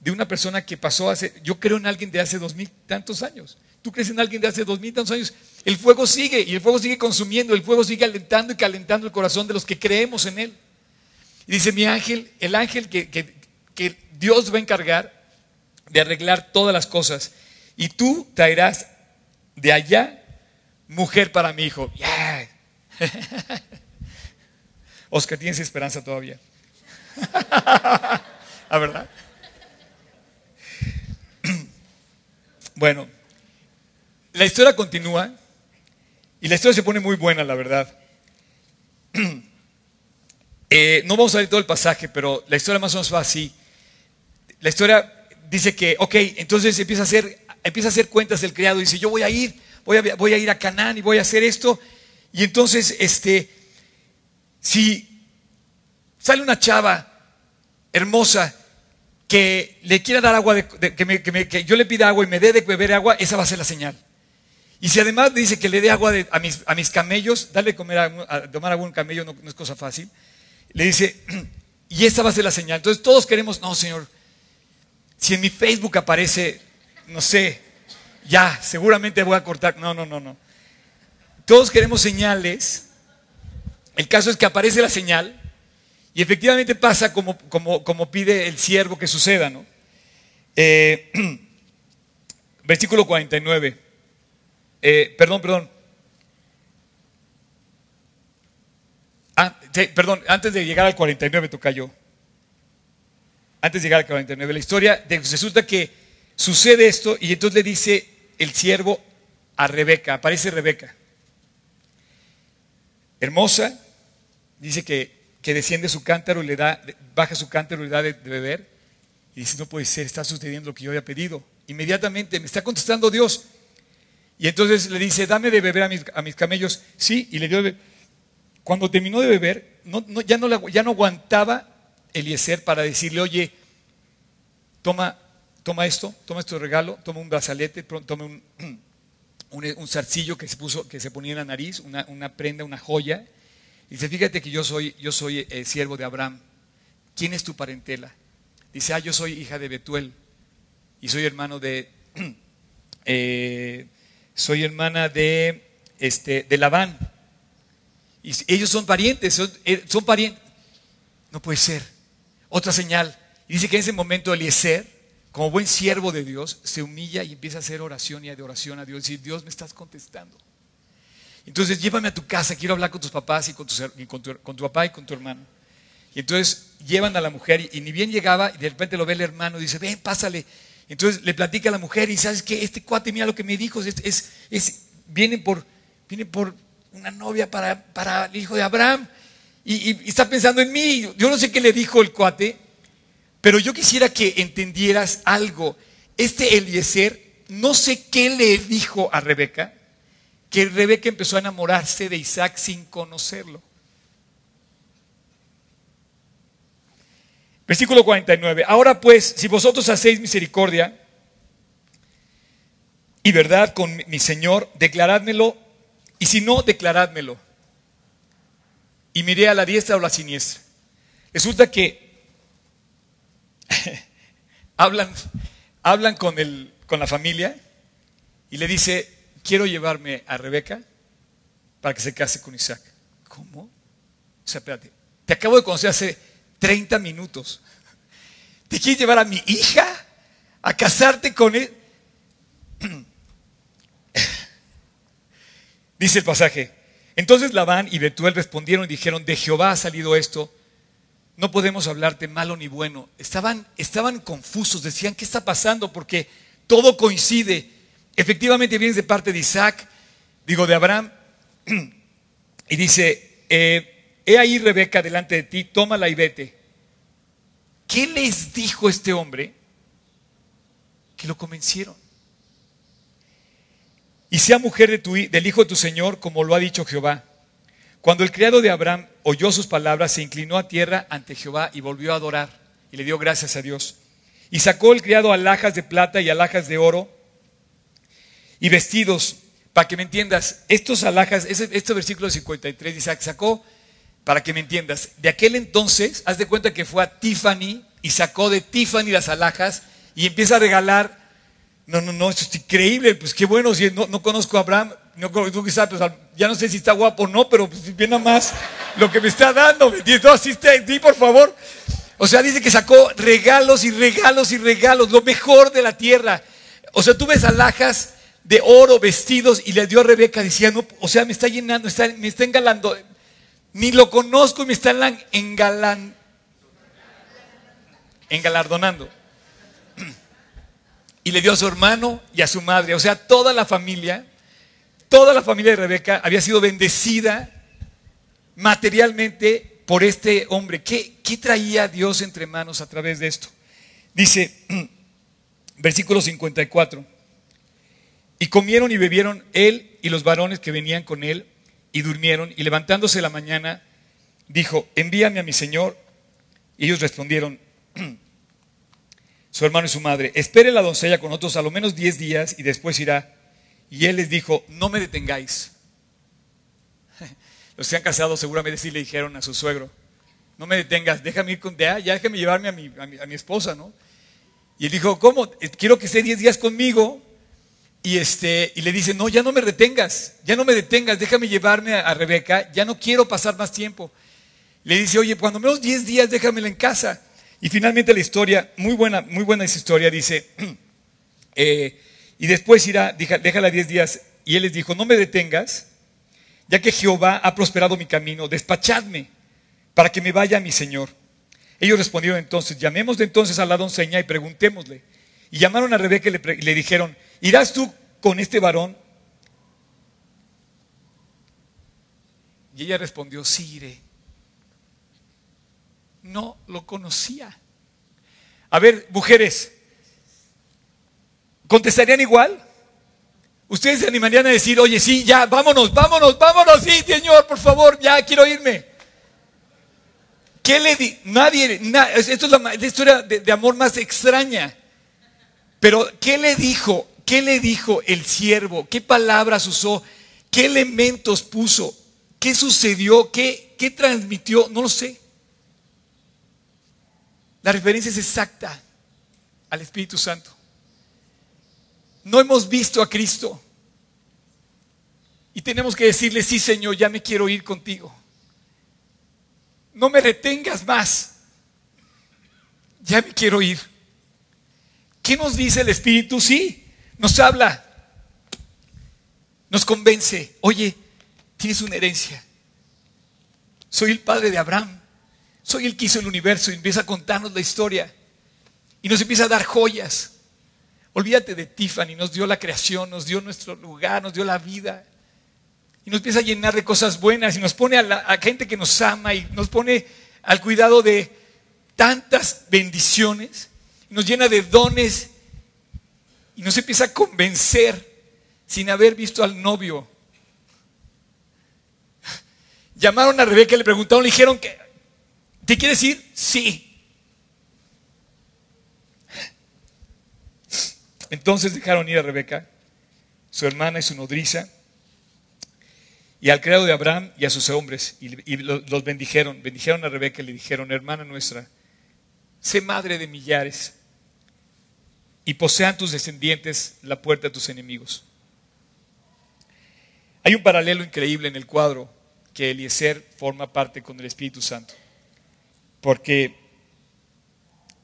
de una persona que pasó hace, yo creo en alguien de hace 2.000 tantos años. Tú crees en alguien de hace 2.000 tantos años. El fuego sigue y el fuego sigue consumiendo, el fuego sigue alentando y calentando el corazón de los que creemos en él. Y dice mi ángel, el ángel que, que Dios va a encargar de arreglar todas las cosas. Y tú traerás de allá mujer para mi hijo. Yeah. [LAUGHS] Oscar, tienes esperanza todavía. [LAUGHS] ¿A ¿Ah, verdad? Bueno, la historia continúa y la historia se pone muy buena, la verdad. [CLEARS THROAT] Eh, no vamos a ver todo el pasaje, pero la historia más o menos va así. La historia dice que, ok, entonces empieza a hacer, empieza a hacer cuentas del criado. Dice, yo voy a ir, voy a, voy a ir a Canaán y voy a hacer esto. Y entonces, este, si sale una chava hermosa que le quiera dar agua, que, yo le pida agua y me dé de beber agua, esa va a ser la señal. Y si además dice que le dé agua a, mis, a, mis, camellos, darle comer a, tomar agua a un camello no, es cosa fácil, le dice, [CLEARS THROAT] y esa va a ser la señal. Entonces todos queremos, no, Señor, si en mi Facebook aparece, no sé, ya, seguramente voy a cortar. No, no, no, no. Todos queremos señales. El caso es que aparece la señal y efectivamente pasa como, como, pide el siervo que suceda, ¿no? Eh, [CLEARS THROAT] versículo 49. Eh, perdón, perdón. Ah, perdón, antes de llegar al 49 toca yo. Antes de llegar al 49. La historia, resulta que sucede esto y entonces le dice el siervo a Rebeca, aparece Rebeca. Hermosa, dice que que desciende su cántaro y le da, baja su cántaro y le da de, beber. Y dice, no puede ser, está sucediendo lo que yo había pedido. Inmediatamente me está contestando Dios. Y entonces le dice, dame de beber a mis, a mis camellos. Sí, y le dio de beber. Cuando terminó de beber, no, ya, no, ya no aguantaba Eliezer para decirle, oye, toma, toma esto, toma este regalo, toma un brazalete, toma [CLEARS THROAT] un, un, zarcillo que se, puso, que se ponía en la nariz, una, una prenda, una joya, Dice, fíjate que yo soy, yo soy eh, siervo de Abraham. ¿Quién es tu parentela? Dice, ah, yo soy hija de Betuel y soy hermano de, [CLEARS THROAT] eh, soy hermana de, este, de Labán. Y ellos son parientes, son, eh, son parientes. No puede ser. Otra señal. Y dice que en ese momento Eliezer, como buen siervo de Dios, se humilla y empieza a hacer oración y adoración a Dios. Y Dios me estás contestando. Entonces, llévame a tu casa, quiero hablar con tus papás y con, tu, papá y con tu hermano. Y entonces llevan a la mujer y, ni bien llegaba y de repente lo ve el hermano y dice, ven, pásale. Entonces le platica a la mujer y sabes que este cuate, mira lo que me dijo, es, es, viene, por, por una novia para, para el hijo de Abraham y, y, está pensando en mí. Yo no sé qué le dijo el cuate, pero yo quisiera que entendieras algo. Este Eliezer, no sé qué le dijo a Rebeca, que Rebeca empezó a enamorarse de Isaac sin conocerlo. Versículo 49. Ahora pues, si vosotros hacéis misericordia y verdad con mi Señor, declarádmelo, y si no, declarádmelo. Y miré a la diestra o a la siniestra. Resulta que [LAUGHS] hablan, hablan con, el, con la familia y le dice, quiero llevarme a Rebeca para que se case con Isaac. ¿Cómo? O sea, espérate, te acabo de conocer hace 30 minutos. ¿Te quieres llevar a mi hija a casarte con él? [CLEARS THROAT] Dice el pasaje. Entonces Labán y Betuel respondieron y dijeron, de Jehová ha salido esto, no podemos hablarte malo ni bueno. Estaban, estaban confusos, decían, ¿qué está pasando? Porque todo coincide. Efectivamente vienes de parte de Isaac, digo de Abraham, [CLEARS THROAT] y dice, eh, he ahí Rebeca delante de ti, tómala y vete. ¿Qué les dijo este hombre? Que lo convencieron. Y sea mujer del hijo de tu Señor, como lo ha dicho Jehová. Cuando el criado de Abraham oyó sus palabras, se inclinó a tierra ante Jehová y volvió a adorar. Y le dio gracias a Dios. Y sacó el criado alhajas de plata y alhajas de oro y vestidos. Para que me entiendas, estos alhajas, este versículo 53 Isaac sacó, para que me entiendas, de aquel entonces, haz de cuenta que fue a Tiffany y sacó de Tiffany las alhajas y empieza a regalar. No, no, no, esto es increíble, pues qué bueno, si no, no conozco a Abraham, no, tú quizás, pues, ya no sé si está guapo o no, pero pues, bien nada más lo que me está dando, ¿me entiendes? Así di por favor. O sea, dice que sacó regalos y regalos y regalos, lo mejor de la tierra. O sea, tú ves alhajas de oro, vestidos, y le dio a Rebeca diciendo, o sea, me está llenando, me está engalando. Ni lo conozco y me está engalan, engalardonando. Y le dio a su hermano y a su madre. O sea, toda la familia, toda la familia de Rebeca había sido bendecida materialmente por este hombre. ¿Qué, qué traía Dios entre manos a través de esto? Dice, [CLEARS THROAT] versículo 54. Y comieron y bebieron él y los varones que venían con él y durmieron. Y levantándose la mañana, dijo, envíame a mi señor. Y ellos respondieron, su hermano y su madre, espere la doncella con otros a lo menos diez días y después irá. Y él les dijo, no me detengáis. [LAUGHS] Los que han casado seguramente sí le dijeron a su suegro, no me detengas, déjame ir con, ya, déjame llevarme a mi, a mi, esposa, ¿no? Y él dijo, ¿cómo? Quiero que esté diez días conmigo y, este, y le dice, no, ya no me retengas, ya no me detengas, déjame llevarme a, Rebeca, ya no quiero pasar más tiempo. Le dice, oye, cuando menos 10 días déjamela en casa. Y finalmente la historia, muy buena, muy buena esa historia, dice, [CLEARS THROAT] eh, y después irá, déjala 10 días. Y él les dijo, no me detengas, ya que Jehová ha prosperado mi camino, despachadme para que me vaya mi Señor. Ellos respondieron entonces, llamemos de entonces a la doncella y preguntémosle. Y llamaron a Rebeca y le dijeron, ¿irás tú con este varón? Y ella respondió, sí iré. No lo conocía. A ver, mujeres, ¿contestarían igual? ¿Ustedes se animarían a decir, oye, sí, ya, vámonos, vámonos, vámonos, sí, Señor, por favor, ya quiero irme? ¿Qué le di? Nadie, esto es la, historia de amor más extraña. Pero, ¿qué le dijo? ¿Qué le dijo el siervo? ¿Qué palabras usó? ¿Qué elementos puso? ¿Qué sucedió? ¿Qué, qué transmitió? No lo sé. La referencia es exacta al Espíritu Santo. No hemos visto a Cristo. Y tenemos que decirle, sí Señor, ya me quiero ir contigo. No me retengas más. Ya me quiero ir. ¿Qué nos dice el Espíritu? Sí, nos habla, nos convence, oye, tienes una herencia. Soy el padre de Abraham, soy el que hizo el universo y empieza a contarnos la historia. Y nos empieza a dar joyas. Olvídate de Tiffany, nos dio la creación, nos dio nuestro lugar, nos dio la vida y nos empieza a llenar de cosas buenas y nos pone a, la, a gente que nos ama y nos pone al cuidado de tantas bendiciones, y nos llena de dones y nos empieza a convencer sin haber visto al novio. Llamaron a Rebeca y le preguntaron, le dijeron que, ¿te quieres ir? Sí. Entonces dejaron ir a Rebeca, su hermana y su nodriza, y al criado de Abraham y a sus hombres, y, los bendijeron. Bendijeron a Rebeca y le dijeron, hermana nuestra, sé madre de millares y posean tus descendientes la puerta de tus enemigos. Hay un paralelo increíble en el cuadro que Eliezer forma parte con el Espíritu Santo. Porque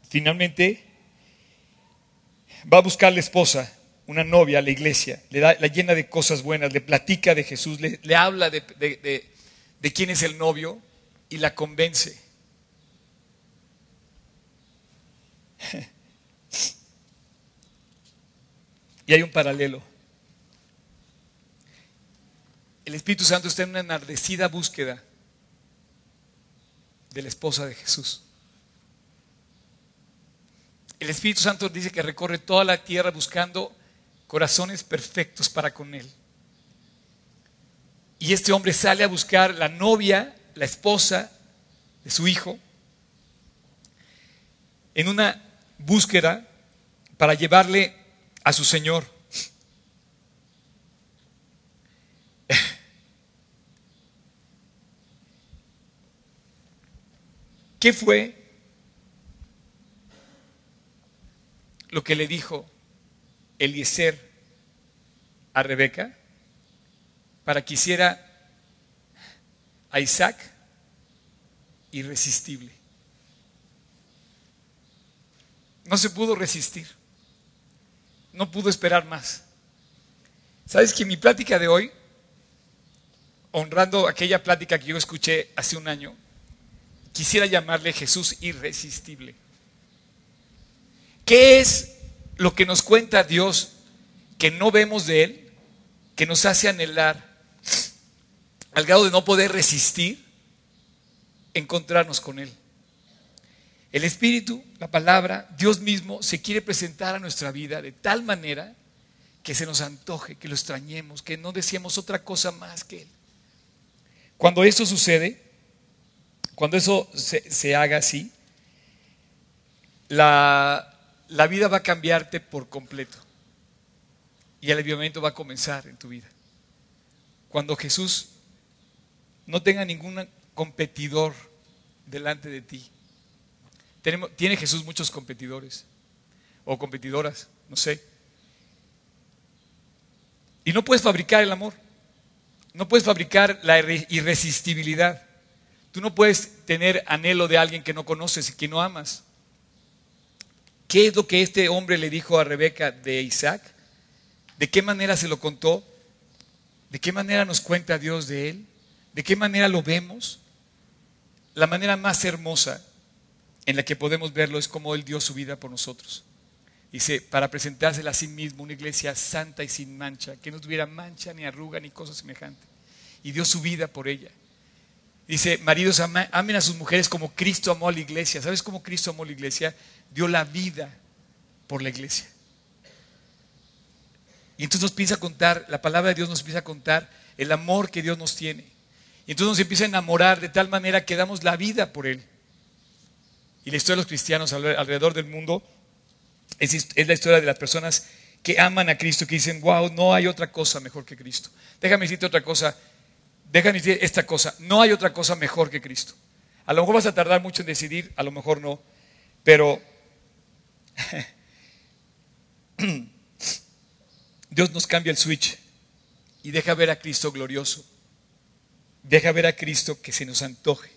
finalmente va a buscar la esposa, una novia a la iglesia, le da, la llena de cosas buenas, le platica de Jesús, le, habla de, de quién es el novio y la convence. Y hay un paralelo. El Espíritu Santo está en una enardecida búsqueda de la esposa de Jesús. El Espíritu Santo dice que recorre toda la tierra buscando corazones perfectos para con Él. Y este hombre sale a buscar la novia, la esposa de su hijo, en una búsqueda para llevarle a su Señor. ¿Qué fue lo que le dijo Eliezer a Rebeca para que hiciera a Isaac irresistible? No se pudo resistir. No pudo esperar más. ¿Sabes que mi plática de hoy, honrando aquella plática que yo escuché hace un año, quisiera llamarle Jesús irresistible? ¿Qué es lo que nos cuenta Dios que no vemos de Él, que nos hace anhelar al grado de no poder resistir encontrarnos con Él? El Espíritu, la palabra, Dios mismo se quiere presentar a nuestra vida de tal manera que se nos antoje, que lo extrañemos, que no deseemos otra cosa más que Él. Cuando eso sucede, cuando eso se, haga así, la, la vida va a cambiarte por completo y el avivamiento va a comenzar en tu vida. Cuando Jesús no tenga ningún competidor delante de ti. Tiene Jesús muchos competidores o competidoras, no sé. Y no puedes fabricar el amor. No puedes fabricar la irresistibilidad. Tú no puedes tener anhelo de alguien que no conoces y que no amas. ¿Qué es lo que este hombre le dijo a Rebeca de Isaac? ¿De qué manera se lo contó? ¿De qué manera nos cuenta Dios de él? ¿De qué manera lo vemos? La manera más hermosa en la que podemos verlo es como Él dio su vida por nosotros. Dice, para presentársela a sí mismo, una iglesia santa y sin mancha, que no tuviera mancha ni arruga ni cosa semejante. Y dio su vida por ella. Dice, maridos, amen a sus mujeres como Cristo amó a la iglesia. ¿Sabes cómo Cristo amó a la iglesia? Dio la vida por la iglesia. Y entonces nos empieza a contar, la palabra de Dios nos empieza a contar el amor que Dios nos tiene. Y entonces nos empieza a enamorar de tal manera que damos la vida por Él. Y la historia de los cristianos alrededor del mundo es, la historia de las personas que aman a Cristo, que dicen, wow, no hay otra cosa mejor que Cristo. Déjame decirte otra cosa déjame decir esta cosa, no hay otra cosa mejor que Cristo. A lo mejor vas a tardar mucho en decidir, a lo mejor no, pero [CLEARS THROAT] Dios nos cambia el switch y deja ver a Cristo glorioso. Deja ver a Cristo que se nos antoje.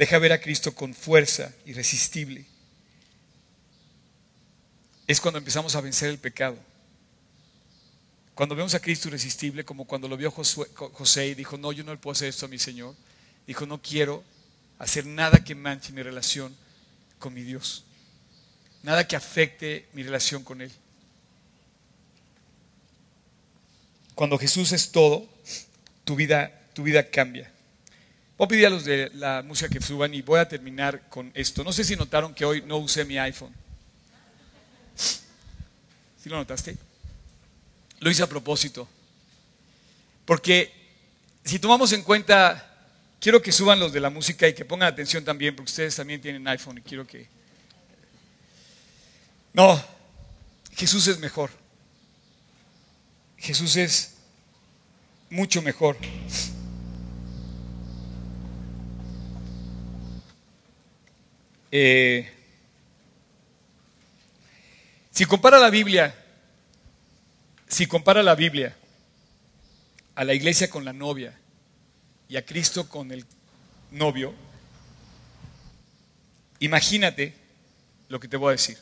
Deja ver a Cristo con fuerza irresistible. Es cuando empezamos a vencer el pecado. Cuando vemos a Cristo irresistible, como cuando lo vio José y dijo, no, yo no le puedo hacer esto a mi Señor. Dijo, no quiero hacer nada que manche mi relación con mi Dios. Nada que afecte mi relación con Él. Cuando Jesús es todo, tu vida, tu vida cambia. Voy a pedir a los de la música que suban y voy a terminar con esto. No sé si notaron que hoy no usé mi iPhone. ¿Sí lo notaste? Lo hice a propósito. Porque si tomamos en cuenta, quiero que suban los de la música y que pongan atención también, porque ustedes también tienen iPhone y quiero que... No, Jesús es mejor. Jesús es mucho mejor. Eh, si compara la Biblia si compara la Biblia a la iglesia con la novia y a Cristo con el novio, imagínate lo que te voy a decir.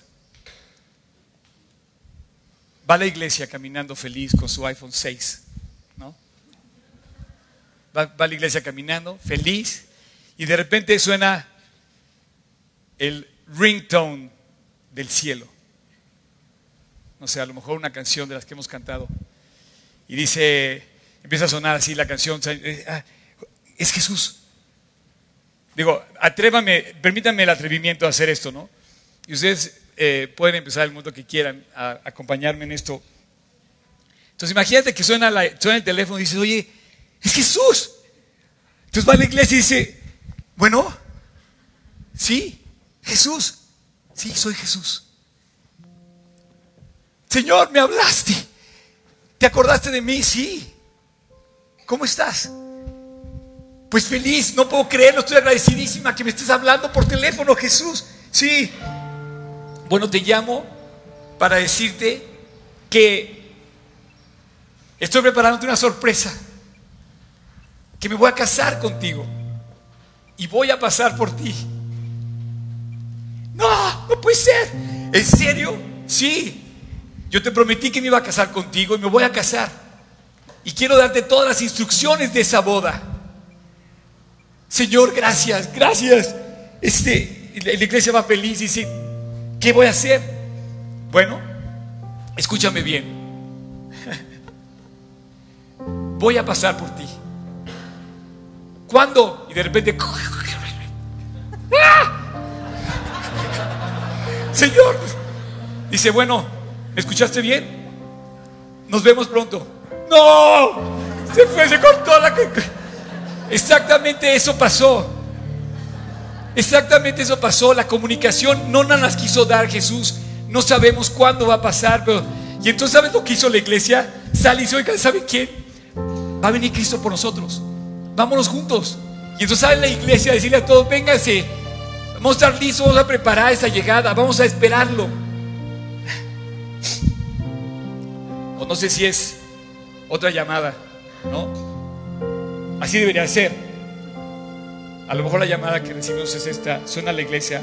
Va la iglesia caminando feliz con su iPhone 6, ¿no? Va, va la iglesia caminando feliz y de repente suena el ringtone del cielo no sé, a lo mejor una canción de las que hemos cantado. Y dice, empieza a sonar así la canción, eh, ah, es Jesús. Digo, atrévame, permítanme el atrevimiento de hacer esto, ¿no? Y ustedes eh, pueden empezar el mundo que quieran a, acompañarme en esto. Entonces imagínate que suena, suena el teléfono y dices, oye, es Jesús. Entonces va a la iglesia y dice, bueno, sí, Jesús. Sí, soy Jesús. Señor, me hablaste. ¿Te acordaste de mí? Sí. ¿Cómo estás? Pues feliz, no puedo creerlo, estoy agradecidísima que me estés hablando por teléfono, Jesús. Sí. Bueno, te llamo para decirte que estoy preparándote una sorpresa. Que me voy a casar contigo y voy a pasar por ti. No, no puede ser. ¿En serio? Sí. Yo te prometí que me iba a casar contigo y me voy a casar. Y quiero darte todas las instrucciones de esa boda. Señor, gracias, gracias. Este, la iglesia va feliz y dice, ¿qué voy a hacer? Bueno, escúchame bien. [LAUGHS] Voy a pasar por ti. ¿Cuándo? Y de repente... [LAUGHS] ¡Ah! Señor, dice, bueno, ¿me escuchaste bien? Nos vemos pronto. No, se fue, se cortó la... Exactamente eso pasó. Exactamente eso pasó. La comunicación no nos las quiso dar Jesús. No sabemos cuándo va a pasar. Pero... Y entonces, ¿sabes lo que hizo la iglesia? Sale y dice, oiga, ¿sabe quién? Va a venir Cristo por nosotros. Vámonos juntos. Y entonces sale la iglesia a decirle a todos, vénganse. Vamos a estar listos, vamos a preparar esa llegada, vamos a esperarlo. O no sé si es otra llamada, ¿no? Así debería ser. A lo mejor la llamada que recibimos es esta. Suena a la iglesia.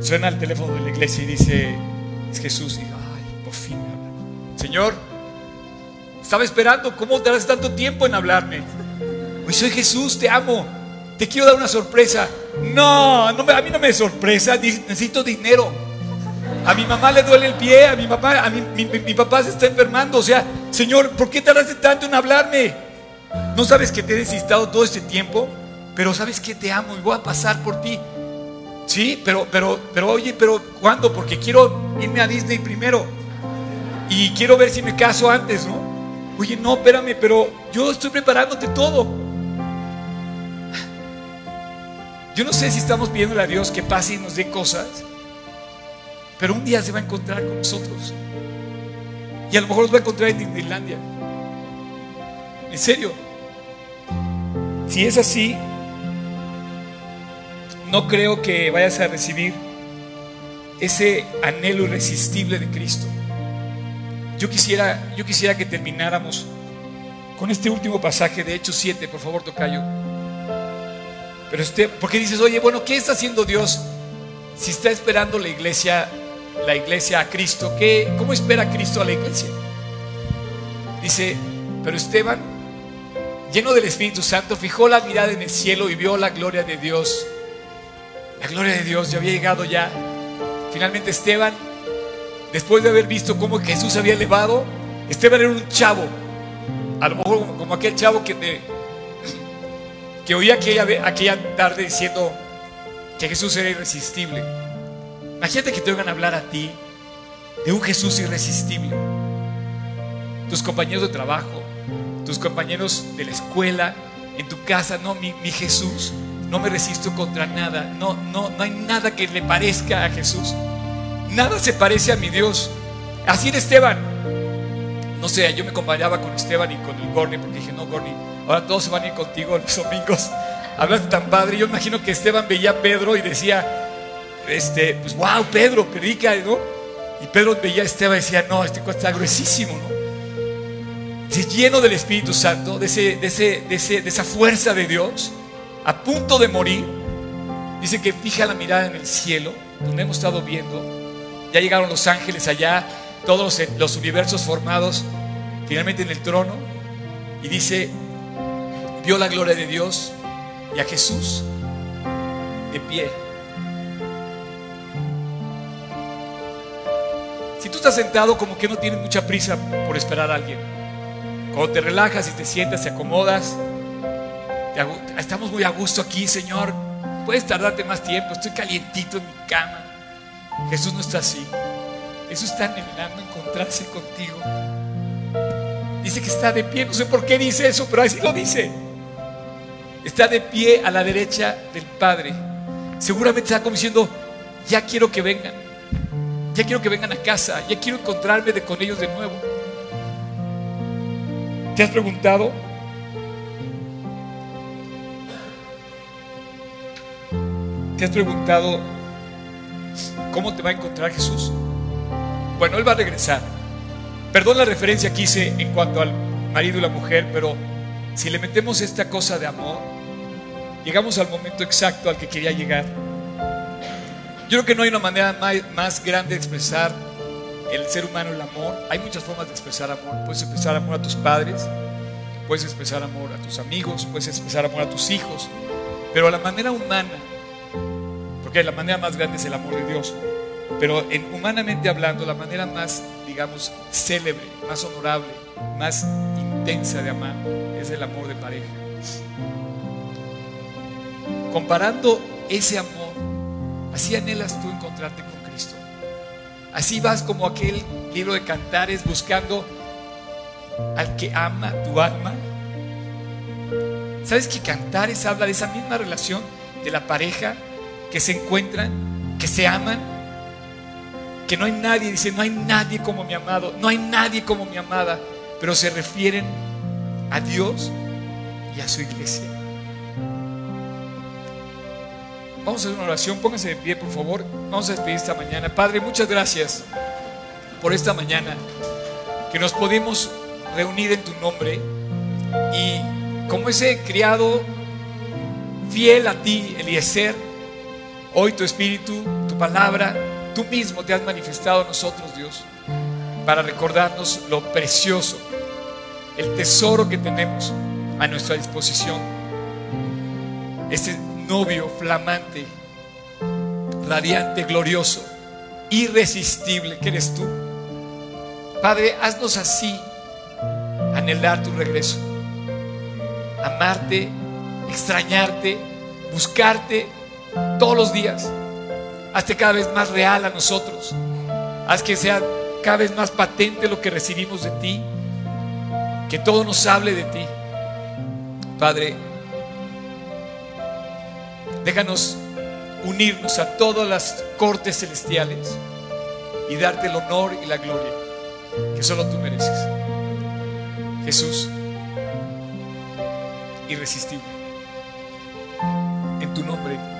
Suena al teléfono de la iglesia y dice, es Jesús. Y ay, por fin Señor, estaba esperando. ¿Cómo tardas tanto tiempo en hablarme? Hoy soy Jesús, te amo. Te quiero dar una sorpresa. No, no a mí no me sorpresa. Necesito dinero. A mi mamá le duele el pie, a mi papá, a mi, papá se está enfermando. O sea, Señor, ¿por qué tardaste tanto en hablarme? No sabes que te he necesitado todo este tiempo, pero sabes que te amo y voy a pasar por ti. Sí, pero, pero, pero oye, pero ¿cuándo? Porque quiero irme a Disney primero y quiero ver si me caso antes, ¿no? Oye, no, espérame, pero yo estoy preparándote todo. Yo no sé si estamos pidiéndole a Dios que pase y nos dé cosas, pero un día se va a encontrar con nosotros. Y a lo mejor nos va a encontrar en Disneylandia. En serio. Si es así, no creo que vayas a recibir ese anhelo irresistible de Cristo. Yo quisiera, yo quisiera que termináramos con este último pasaje de Hechos 7, por favor, Tocayo. Pero usted, porque dices, oye, bueno, ¿qué está haciendo Dios si está esperando la iglesia, la iglesia a Cristo? ¿Qué, ¿Cómo espera Cristo a la iglesia? Dice, pero Esteban lleno del Espíritu Santo, fijó la mirada en el cielo y vio la gloria de Dios. La gloria de Dios ya había llegado ya. Finalmente Esteban, después de haber visto cómo Jesús había elevado, Esteban era un chavo, a lo mejor como, aquel chavo que, que oía aquella, aquella tarde diciendo que Jesús era irresistible. Imagínate que te oigan hablar a ti de un Jesús irresistible. Tus compañeros de trabajo, tus compañeros de la escuela, en tu casa, no, mi, Jesús, no me resisto contra nada, no, no, no hay nada que le parezca a Jesús, nada se parece a mi Dios. Así era Esteban. No sé, yo me comparaba con Esteban y con el Gorni, porque dije, no, Gorni, ahora todos se van a ir contigo los domingos. Hablas tan padre. Yo imagino que Esteban veía a Pedro y decía, este, pues wow, Pedro, predica, ¿no? Y Pedro veía a Esteban y decía, no, este cuesta gruesísimo, ¿no? lleno del Espíritu Santo, de, ese, de, de, esa fuerza de Dios, a punto de morir, dice que fija la mirada en el cielo, donde hemos estado viendo, ya llegaron los ángeles allá, todos los universos formados, finalmente en el trono, y dice, vio la gloria de Dios y a Jesús de pie. Si tú estás sentado como que no tienes mucha prisa por esperar a alguien, cuando te relajas y te sientas, te acomodas, estamos muy a gusto aquí, Señor. Puedes tardarte más tiempo, estoy calientito en mi cama. Jesús no está así. Jesús está anhelando encontrarse contigo. Dice que está de pie, no sé por qué dice eso, pero así lo dice. Está de pie a la derecha del Padre. Seguramente está como diciendo, ya quiero que vengan. Ya quiero que vengan a casa. Ya quiero encontrarme con ellos de nuevo. ¿Te has preguntado? ¿Te has preguntado cómo te va a encontrar Jesús? Bueno, Él va a regresar. Perdón la referencia que hice en cuanto al marido y la mujer, pero si le metemos esta cosa de amor, llegamos al momento exacto al que quería llegar. Yo creo que no hay una manera más, grande de expresar el ser humano el amor. Hay muchas formas de expresar amor. Puedes expresar amor a tus padres, puedes expresar amor a tus amigos, puedes expresar amor a tus hijos, pero la manera humana, porque la manera más grande es el amor de Dios, pero en, humanamente hablando, la manera más, digamos, célebre, más honorable, más intensa de amar es el amor de pareja. Comparando ese amor, así anhelas tú encontrarte con Cristo. Así vas como aquel libro de cantares buscando al que ama tu alma. ¿Sabes que cantares habla de esa misma relación de la pareja que se encuentran, que se aman? Que no hay nadie, dice, no hay nadie como mi amado, no hay nadie como mi amada, pero se refieren a Dios y a su iglesia. Vamos a hacer una oración, pónganse de pie, por favor. Vamos a despedir esta mañana. Padre, muchas gracias por esta mañana que nos pudimos reunir en tu nombre y como ese criado fiel a ti, Eliezer, hoy tu espíritu, tu palabra, tú mismo te has manifestado a nosotros, Dios, para recordarnos lo precioso, el tesoro que tenemos a nuestra disposición. Este novio flamante, radiante, glorioso, irresistible que eres tú. Padre, haznos así, anhelar tu regreso, amarte, extrañarte, buscarte todos los días. Hazte cada vez más real a nosotros. Haz que sea cada vez más patente lo que recibimos de ti. Que todo nos hable de ti. Padre, Déjanos unirnos a todas las cortes celestiales y darte el honor y la gloria que solo tú mereces. Jesús, irresistible. En tu nombre.